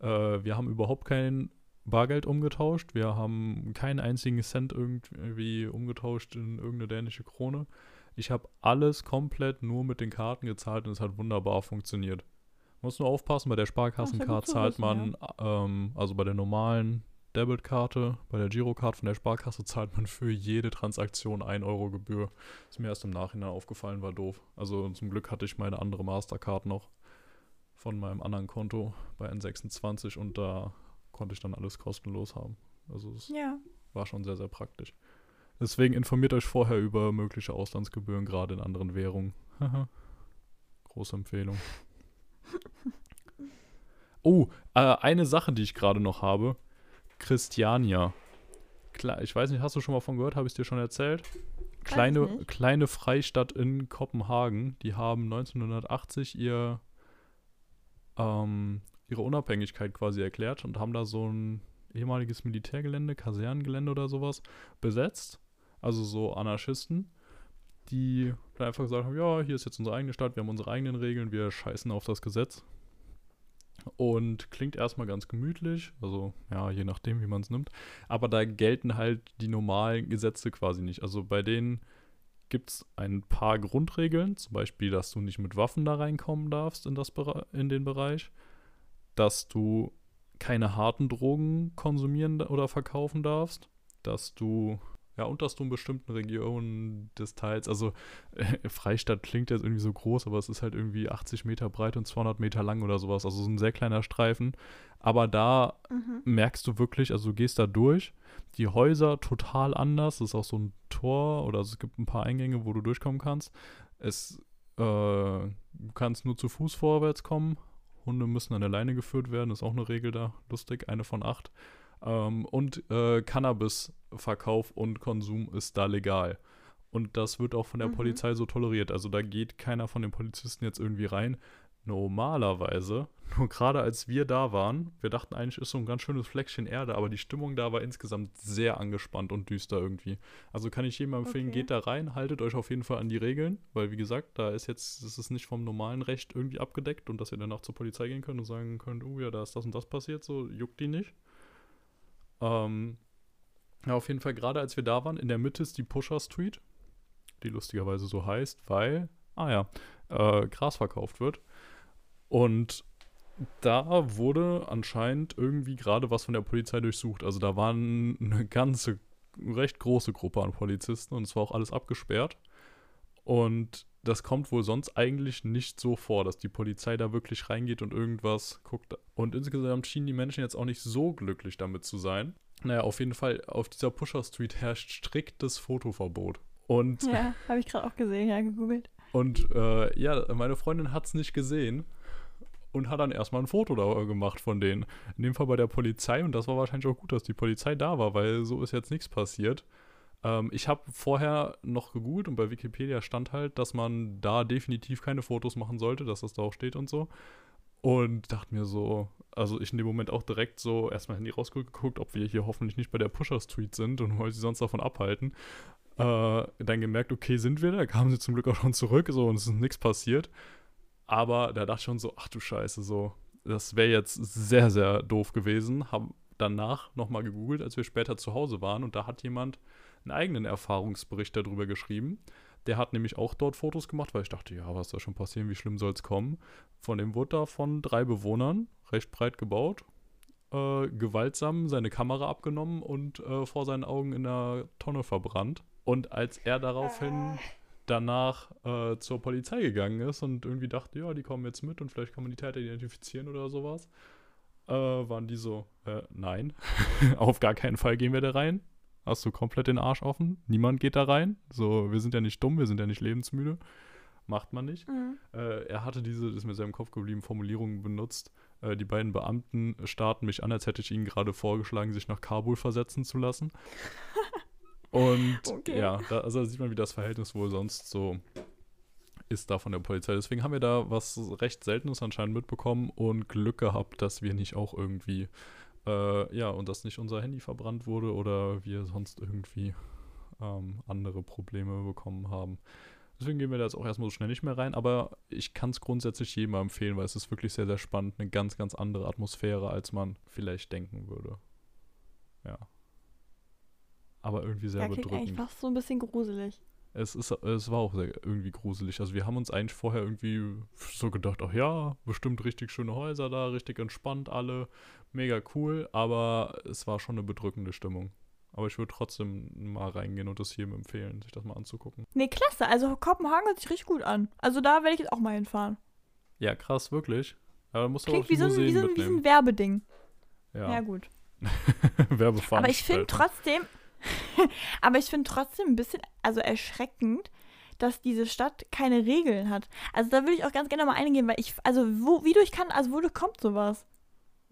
Äh, wir haben überhaupt kein Bargeld umgetauscht. Wir haben keinen einzigen Cent irgendwie umgetauscht in irgendeine dänische Krone. Ich habe alles komplett nur mit den Karten gezahlt und es hat wunderbar funktioniert. Muss nur aufpassen, bei der Sparkassencard zahlt man, ja. ähm, also bei der normalen Debitkarte, bei der Girocard von der Sparkasse zahlt man für jede Transaktion 1 Euro Gebühr. Ist mir erst im Nachhinein aufgefallen, war doof. Also zum Glück hatte ich meine andere Mastercard noch von meinem anderen Konto bei N26 und da konnte ich dann alles kostenlos haben. Also es ja. war schon sehr, sehr praktisch. Deswegen informiert euch vorher über mögliche Auslandsgebühren, gerade in anderen Währungen. Große Empfehlung. Oh, äh, eine Sache, die ich gerade noch habe. Christiania. Klar, ich weiß nicht, hast du schon mal von gehört? Habe ich dir schon erzählt? Kleine, kleine Freistadt in Kopenhagen. Die haben 1980 ihr, ähm, ihre Unabhängigkeit quasi erklärt und haben da so ein ehemaliges Militärgelände, Kasernengelände oder sowas besetzt. Also so Anarchisten die dann einfach gesagt haben, ja, hier ist jetzt unsere eigene Stadt, wir haben unsere eigenen Regeln, wir scheißen auf das Gesetz. Und klingt erstmal ganz gemütlich, also ja, je nachdem, wie man es nimmt. Aber da gelten halt die normalen Gesetze quasi nicht. Also bei denen gibt es ein paar Grundregeln, zum Beispiel, dass du nicht mit Waffen da reinkommen darfst in, das, in den Bereich, dass du keine harten Drogen konsumieren oder verkaufen darfst, dass du ja, dass du in bestimmten Regionen des Teils, also äh, Freistadt klingt jetzt irgendwie so groß, aber es ist halt irgendwie 80 Meter breit und 200 Meter lang oder sowas, also so ein sehr kleiner Streifen. Aber da mhm. merkst du wirklich, also du gehst da durch, die Häuser total anders, es ist auch so ein Tor oder also es gibt ein paar Eingänge, wo du durchkommen kannst. Es, äh, du kannst nur zu Fuß vorwärts kommen, Hunde müssen an der Leine geführt werden, ist auch eine Regel da, lustig, eine von acht. Ähm, und äh, Cannabisverkauf und Konsum ist da legal. Und das wird auch von der mhm. Polizei so toleriert. Also da geht keiner von den Polizisten jetzt irgendwie rein. Normalerweise, nur gerade als wir da waren, wir dachten eigentlich, ist so ein ganz schönes Fleckchen Erde, aber die Stimmung da war insgesamt sehr angespannt und düster irgendwie. Also kann ich jedem empfehlen, okay. geht da rein, haltet euch auf jeden Fall an die Regeln, weil wie gesagt, da ist jetzt, das ist nicht vom normalen Recht irgendwie abgedeckt und dass ihr danach zur Polizei gehen könnt und sagen könnt, oh ja, da ist das und das passiert, so juckt die nicht. Ähm, ja, auf jeden Fall, gerade als wir da waren, in der Mitte ist die Pusher Street, die lustigerweise so heißt, weil, ah ja, äh, Gras verkauft wird. Und da wurde anscheinend irgendwie gerade was von der Polizei durchsucht. Also da waren eine ganze, recht große Gruppe an Polizisten und es war auch alles abgesperrt. Und das kommt wohl sonst eigentlich nicht so vor, dass die Polizei da wirklich reingeht und irgendwas guckt. Und insgesamt schienen die Menschen jetzt auch nicht so glücklich damit zu sein. Naja, auf jeden Fall, auf dieser Pusher Street herrscht striktes Fotoverbot. Und ja, habe ich gerade auch gesehen, ja, gegoogelt. Und äh, ja, meine Freundin hat es nicht gesehen und hat dann erstmal ein Foto da gemacht von denen. In dem Fall bei der Polizei und das war wahrscheinlich auch gut, dass die Polizei da war, weil so ist jetzt nichts passiert. Ähm, ich habe vorher noch gegoogelt und bei Wikipedia stand halt, dass man da definitiv keine Fotos machen sollte, dass das da auch steht und so. Und dachte mir so, also ich in dem Moment auch direkt so erstmal Handy rausgeguckt, ob wir hier hoffentlich nicht bei der Pusher Street sind und wollte sie sonst davon abhalten. Äh, dann gemerkt, okay, sind wir da. Kamen sie zum Glück auch schon zurück, so und es ist nichts passiert. Aber da dachte ich schon so, ach du Scheiße, so, das wäre jetzt sehr, sehr doof gewesen. Haben danach nochmal gegoogelt, als wir später zu Hause waren und da hat jemand einen eigenen Erfahrungsbericht darüber geschrieben. Der hat nämlich auch dort Fotos gemacht, weil ich dachte, ja, was soll schon passieren, wie schlimm soll es kommen. Von dem wurde da von drei Bewohnern, recht breit gebaut, äh, gewaltsam seine Kamera abgenommen und äh, vor seinen Augen in der Tonne verbrannt. Und als er daraufhin danach äh, zur Polizei gegangen ist und irgendwie dachte, ja, die kommen jetzt mit und vielleicht kann man die Täter identifizieren oder sowas, äh, waren die so, äh, nein, auf gar keinen Fall gehen wir da rein hast du komplett den Arsch offen. Niemand geht da rein. So, wir sind ja nicht dumm, wir sind ja nicht lebensmüde. Macht man nicht. Mhm. Äh, er hatte diese, das ist mir sehr im Kopf geblieben, Formulierungen benutzt. Äh, die beiden Beamten starten mich an, als hätte ich ihnen gerade vorgeschlagen, sich nach Kabul versetzen zu lassen. Und okay. ja, da, also da sieht man, wie das Verhältnis wohl sonst so ist da von der Polizei. Deswegen haben wir da was recht Seltenes anscheinend mitbekommen und Glück gehabt, dass wir nicht auch irgendwie äh, ja, und dass nicht unser Handy verbrannt wurde oder wir sonst irgendwie ähm, andere Probleme bekommen haben. Deswegen gehen wir da jetzt auch erstmal so schnell nicht mehr rein, aber ich kann es grundsätzlich jedem empfehlen, weil es ist wirklich sehr, sehr spannend, eine ganz, ganz andere Atmosphäre, als man vielleicht denken würde. Ja. Aber irgendwie sehr ja, bedrückend. Eigentlich fast so ein bisschen gruselig es, ist, es war auch sehr, irgendwie gruselig. Also wir haben uns eigentlich vorher irgendwie so gedacht, ach ja, bestimmt richtig schöne Häuser da, richtig entspannt alle, mega cool, aber es war schon eine bedrückende Stimmung. Aber ich würde trotzdem mal reingehen und das jedem empfehlen, sich das mal anzugucken. Nee, klasse. Also Kopenhagen hört sich richtig gut an. Also da werde ich jetzt auch mal hinfahren. Ja, krass, wirklich. Aber musst Klingt wie so, ein, wie, so, wie so ein Werbeding. Ja. Ja, gut. Werbefahren. Aber ich finde trotzdem, Aber ich finde trotzdem ein bisschen, also erschreckend, dass diese Stadt keine Regeln hat. Also da würde ich auch ganz gerne mal eingehen, weil ich, also wo, wie durch kann, also wo kommt sowas?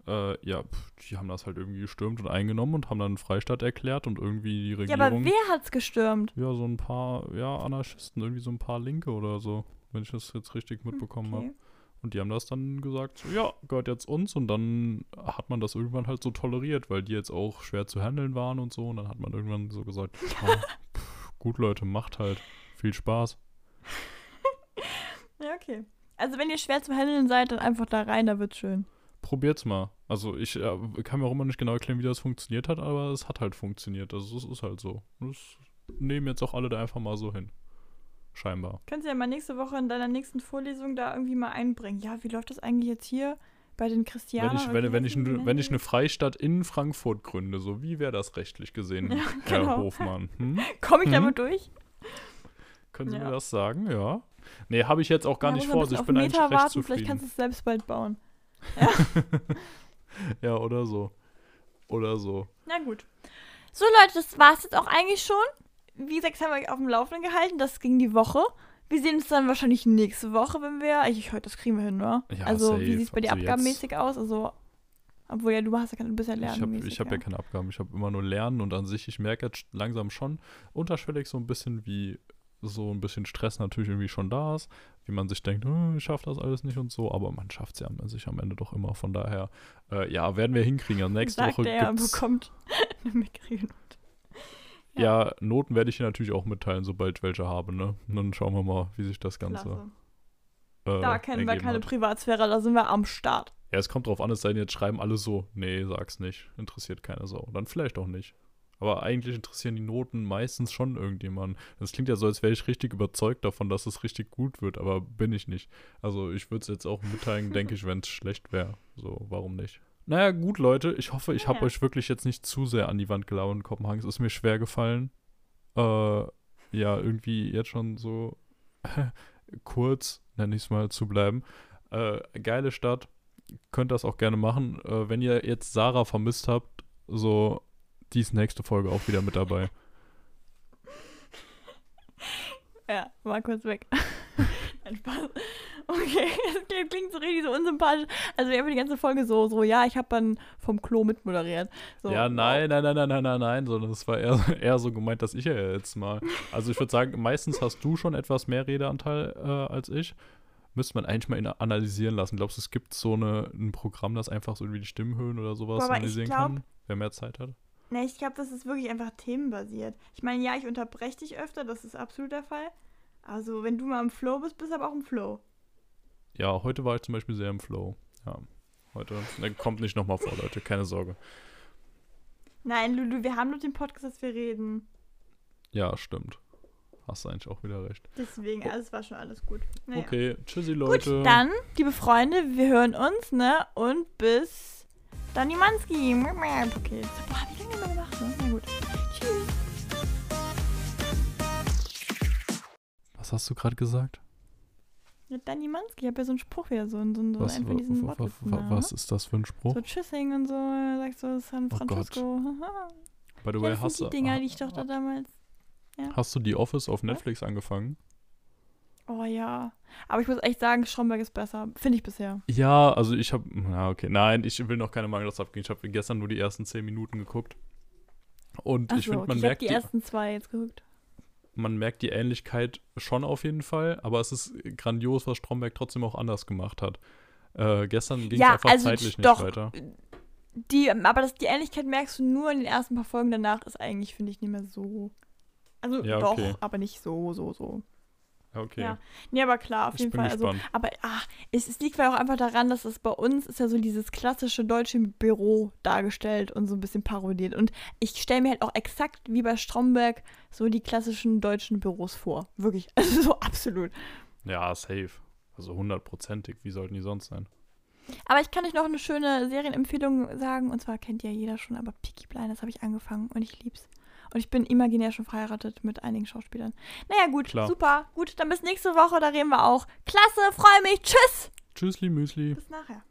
Äh, ja, die haben das halt irgendwie gestürmt und eingenommen und haben dann Freistaat erklärt und irgendwie die Regierung. Ja, aber wer hat's gestürmt? Ja, so ein paar, ja, Anarchisten, irgendwie so ein paar Linke oder so, wenn ich das jetzt richtig mitbekommen okay. habe. Und die haben das dann gesagt, so, ja, gehört jetzt uns. Und dann hat man das irgendwann halt so toleriert, weil die jetzt auch schwer zu handeln waren und so. Und dann hat man irgendwann so gesagt, oh, pff, gut Leute, macht halt. Viel Spaß. ja, okay. Also wenn ihr schwer zu handeln seid, dann einfach da rein, da wird's schön. Probiert's mal. Also ich äh, kann mir auch immer nicht genau erklären, wie das funktioniert hat, aber es hat halt funktioniert. Also es ist halt so. Das nehmen jetzt auch alle da einfach mal so hin scheinbar. Kannst du ja mal nächste Woche in deiner nächsten Vorlesung da irgendwie mal einbringen. Ja, wie läuft das eigentlich jetzt hier bei den Christianern? Wenn ich, wenn, wenn, ich, ein, wenn ich eine Freistadt in Frankfurt gründe, so wie wäre das rechtlich gesehen, ja, Herr genau. Hofmann? Hm? Komme ich hm? damit durch? Können Sie ja. mir das sagen? Ja. Nee, habe ich jetzt auch gar ja, nicht vor. Also ich bin eigentlich recht warten, zufrieden. Vielleicht kannst du es selbst bald bauen. Ja. ja, oder so. Oder so. Na gut. So, Leute, das war's jetzt auch eigentlich schon wie gesagt, haben wir euch auf dem Laufenden gehalten. Das ging die Woche. Wir sehen uns dann wahrscheinlich nächste Woche, wenn wir. Ich heute, das kriegen wir hin, ne? Ja, also, safe. wie sieht es bei dir also abgabenmäßig aus? Also, obwohl ja, du hast ja kein, bist ja lernen. Ich habe hab ja. ja keine Abgaben. Ich habe immer nur Lernen und an sich, ich merke jetzt langsam schon unterschwellig so ein bisschen, wie so ein bisschen Stress natürlich irgendwie schon da ist, wie man sich denkt, oh, ich schaffe das alles nicht und so, aber man schafft es ja an sich am Ende doch immer. Von daher, äh, ja, werden wir hinkriegen. Also nächste Sagt Woche er, bekommt eine mickrige ja. ja, Noten werde ich hier natürlich auch mitteilen, sobald ich welche habe, ne? Und dann schauen wir mal, wie sich das Ganze. Äh, da kennen wir keine hat. Privatsphäre, da sind wir am Start. Ja, es kommt drauf an, es sei denn, jetzt schreiben alle so, nee, sag's nicht, interessiert keine Sau. Dann vielleicht auch nicht. Aber eigentlich interessieren die Noten meistens schon irgendjemanden. Das klingt ja so, als wäre ich richtig überzeugt davon, dass es richtig gut wird, aber bin ich nicht. Also ich würde es jetzt auch mitteilen, denke ich, wenn es schlecht wäre. So, warum nicht? Naja, gut, Leute. Ich hoffe, ich ja. habe euch wirklich jetzt nicht zu sehr an die Wand gelaufen in Kopenhagen. Es ist mir schwer gefallen. Äh, ja, irgendwie jetzt schon so kurz, nenne ich es mal, zu bleiben. Äh, geile Stadt. Könnt das auch gerne machen. Äh, wenn ihr jetzt Sarah vermisst habt, so, die ist nächste Folge auch wieder mit dabei. Ja, war kurz weg. Ein Spaß. Okay, das klingt so richtig so unsympathisch. Also wir haben die ganze Folge so, so ja, ich habe dann vom Klo mitmoderiert. So, ja, nein, nein, nein, nein, nein, nein, nein, sondern es war eher, eher so gemeint, dass ich ja jetzt mal. Also ich würde sagen, meistens hast du schon etwas mehr Redeanteil äh, als ich. Müsste man eigentlich mal analysieren lassen. Glaubst du, es gibt so eine, ein Programm, das einfach so wie die Stimmhöhen oder sowas Boah, analysieren glaub- kann, wer mehr Zeit hat? Ne, ich glaube, das ist wirklich einfach themenbasiert. Ich meine, ja, ich unterbreche dich öfter, das ist absolut der Fall. Also, wenn du mal im Flow bist, bist du aber auch im Flow. Ja, heute war ich zum Beispiel sehr im Flow. Ja, heute ne, kommt nicht nochmal vor, Leute, keine Sorge. Nein, Lulu, wir haben nur den Podcast, dass wir reden. Ja, stimmt. Hast du eigentlich auch wieder recht. Deswegen, also, es war schon alles gut. Naja. Okay, tschüssi, Gut, Leute. dann, liebe Freunde, wir hören uns, ne? Und bis dann, Manski. Okay, boah, wie lange haben wir gemacht, ne? Na gut. Tschüss. Was hast du gerade gesagt? Ja, Danny Manski, ich habe ja so einen Spruch wieder, so, so, so Was, einen von diesen wa- was ist das für ein Spruch? So Tschüssing und so, sagst so San Oh. Francisco. By the ja, way, hast du, die Dinger, die ich doch da damals... hast du die Office auf Netflix angefangen? Oh ja. Aber ich muss echt sagen, Stromberg ist besser. Finde ich bisher. Ja, also ich habe, na okay, nein, ich will noch keine Mangels abgeben. Ich habe gestern nur die ersten 10 Minuten geguckt. Und Ach ich so, finde, okay, man, ich habe merkt die die, ersten zwei jetzt geguckt. Man merkt die Ähnlichkeit schon auf jeden Fall, aber es ist grandios, was Stromberg trotzdem auch anders gemacht hat. Äh, gestern ging es Ja, einfach also zeitlich nicht doch. weiter. Die, aber das, die Ähnlichkeit merkst du nur in den ersten paar Folgen. Danach ist eigentlich, finde ich, nicht mehr so. Also Ja, doch, okay. aber nicht so, so, so. Ja, Okay. Ja. Nee, aber klar, auf Ich jeden Fall. Also, aber ah, es, es liegt vielleicht auch einfach daran, dass es bei uns ist ja so dieses klassische deutsche Büro dargestellt und so ein bisschen parodiert. Und ich stelle mir halt auch exakt wie bei Stromberg so die klassischen deutschen Büros vor. Wirklich. Also so absolut. Ja, safe. Also hundertprozentig. Wie sollten die sonst sein? Aber ich kann euch noch eine schöne Serienempfehlung sagen. Und zwar kennt ja jeder schon, aber Peaky Blinders habe ich angefangen und ich lieb's. Und ich bin imaginär schon verheiratet mit einigen Schauspielern. Naja, gut, Klar. super. Gut, dann bis nächste Woche, da reden wir auch. Klasse, freue mich. Tschüss. Tschüssli, Müsli. Bis nachher.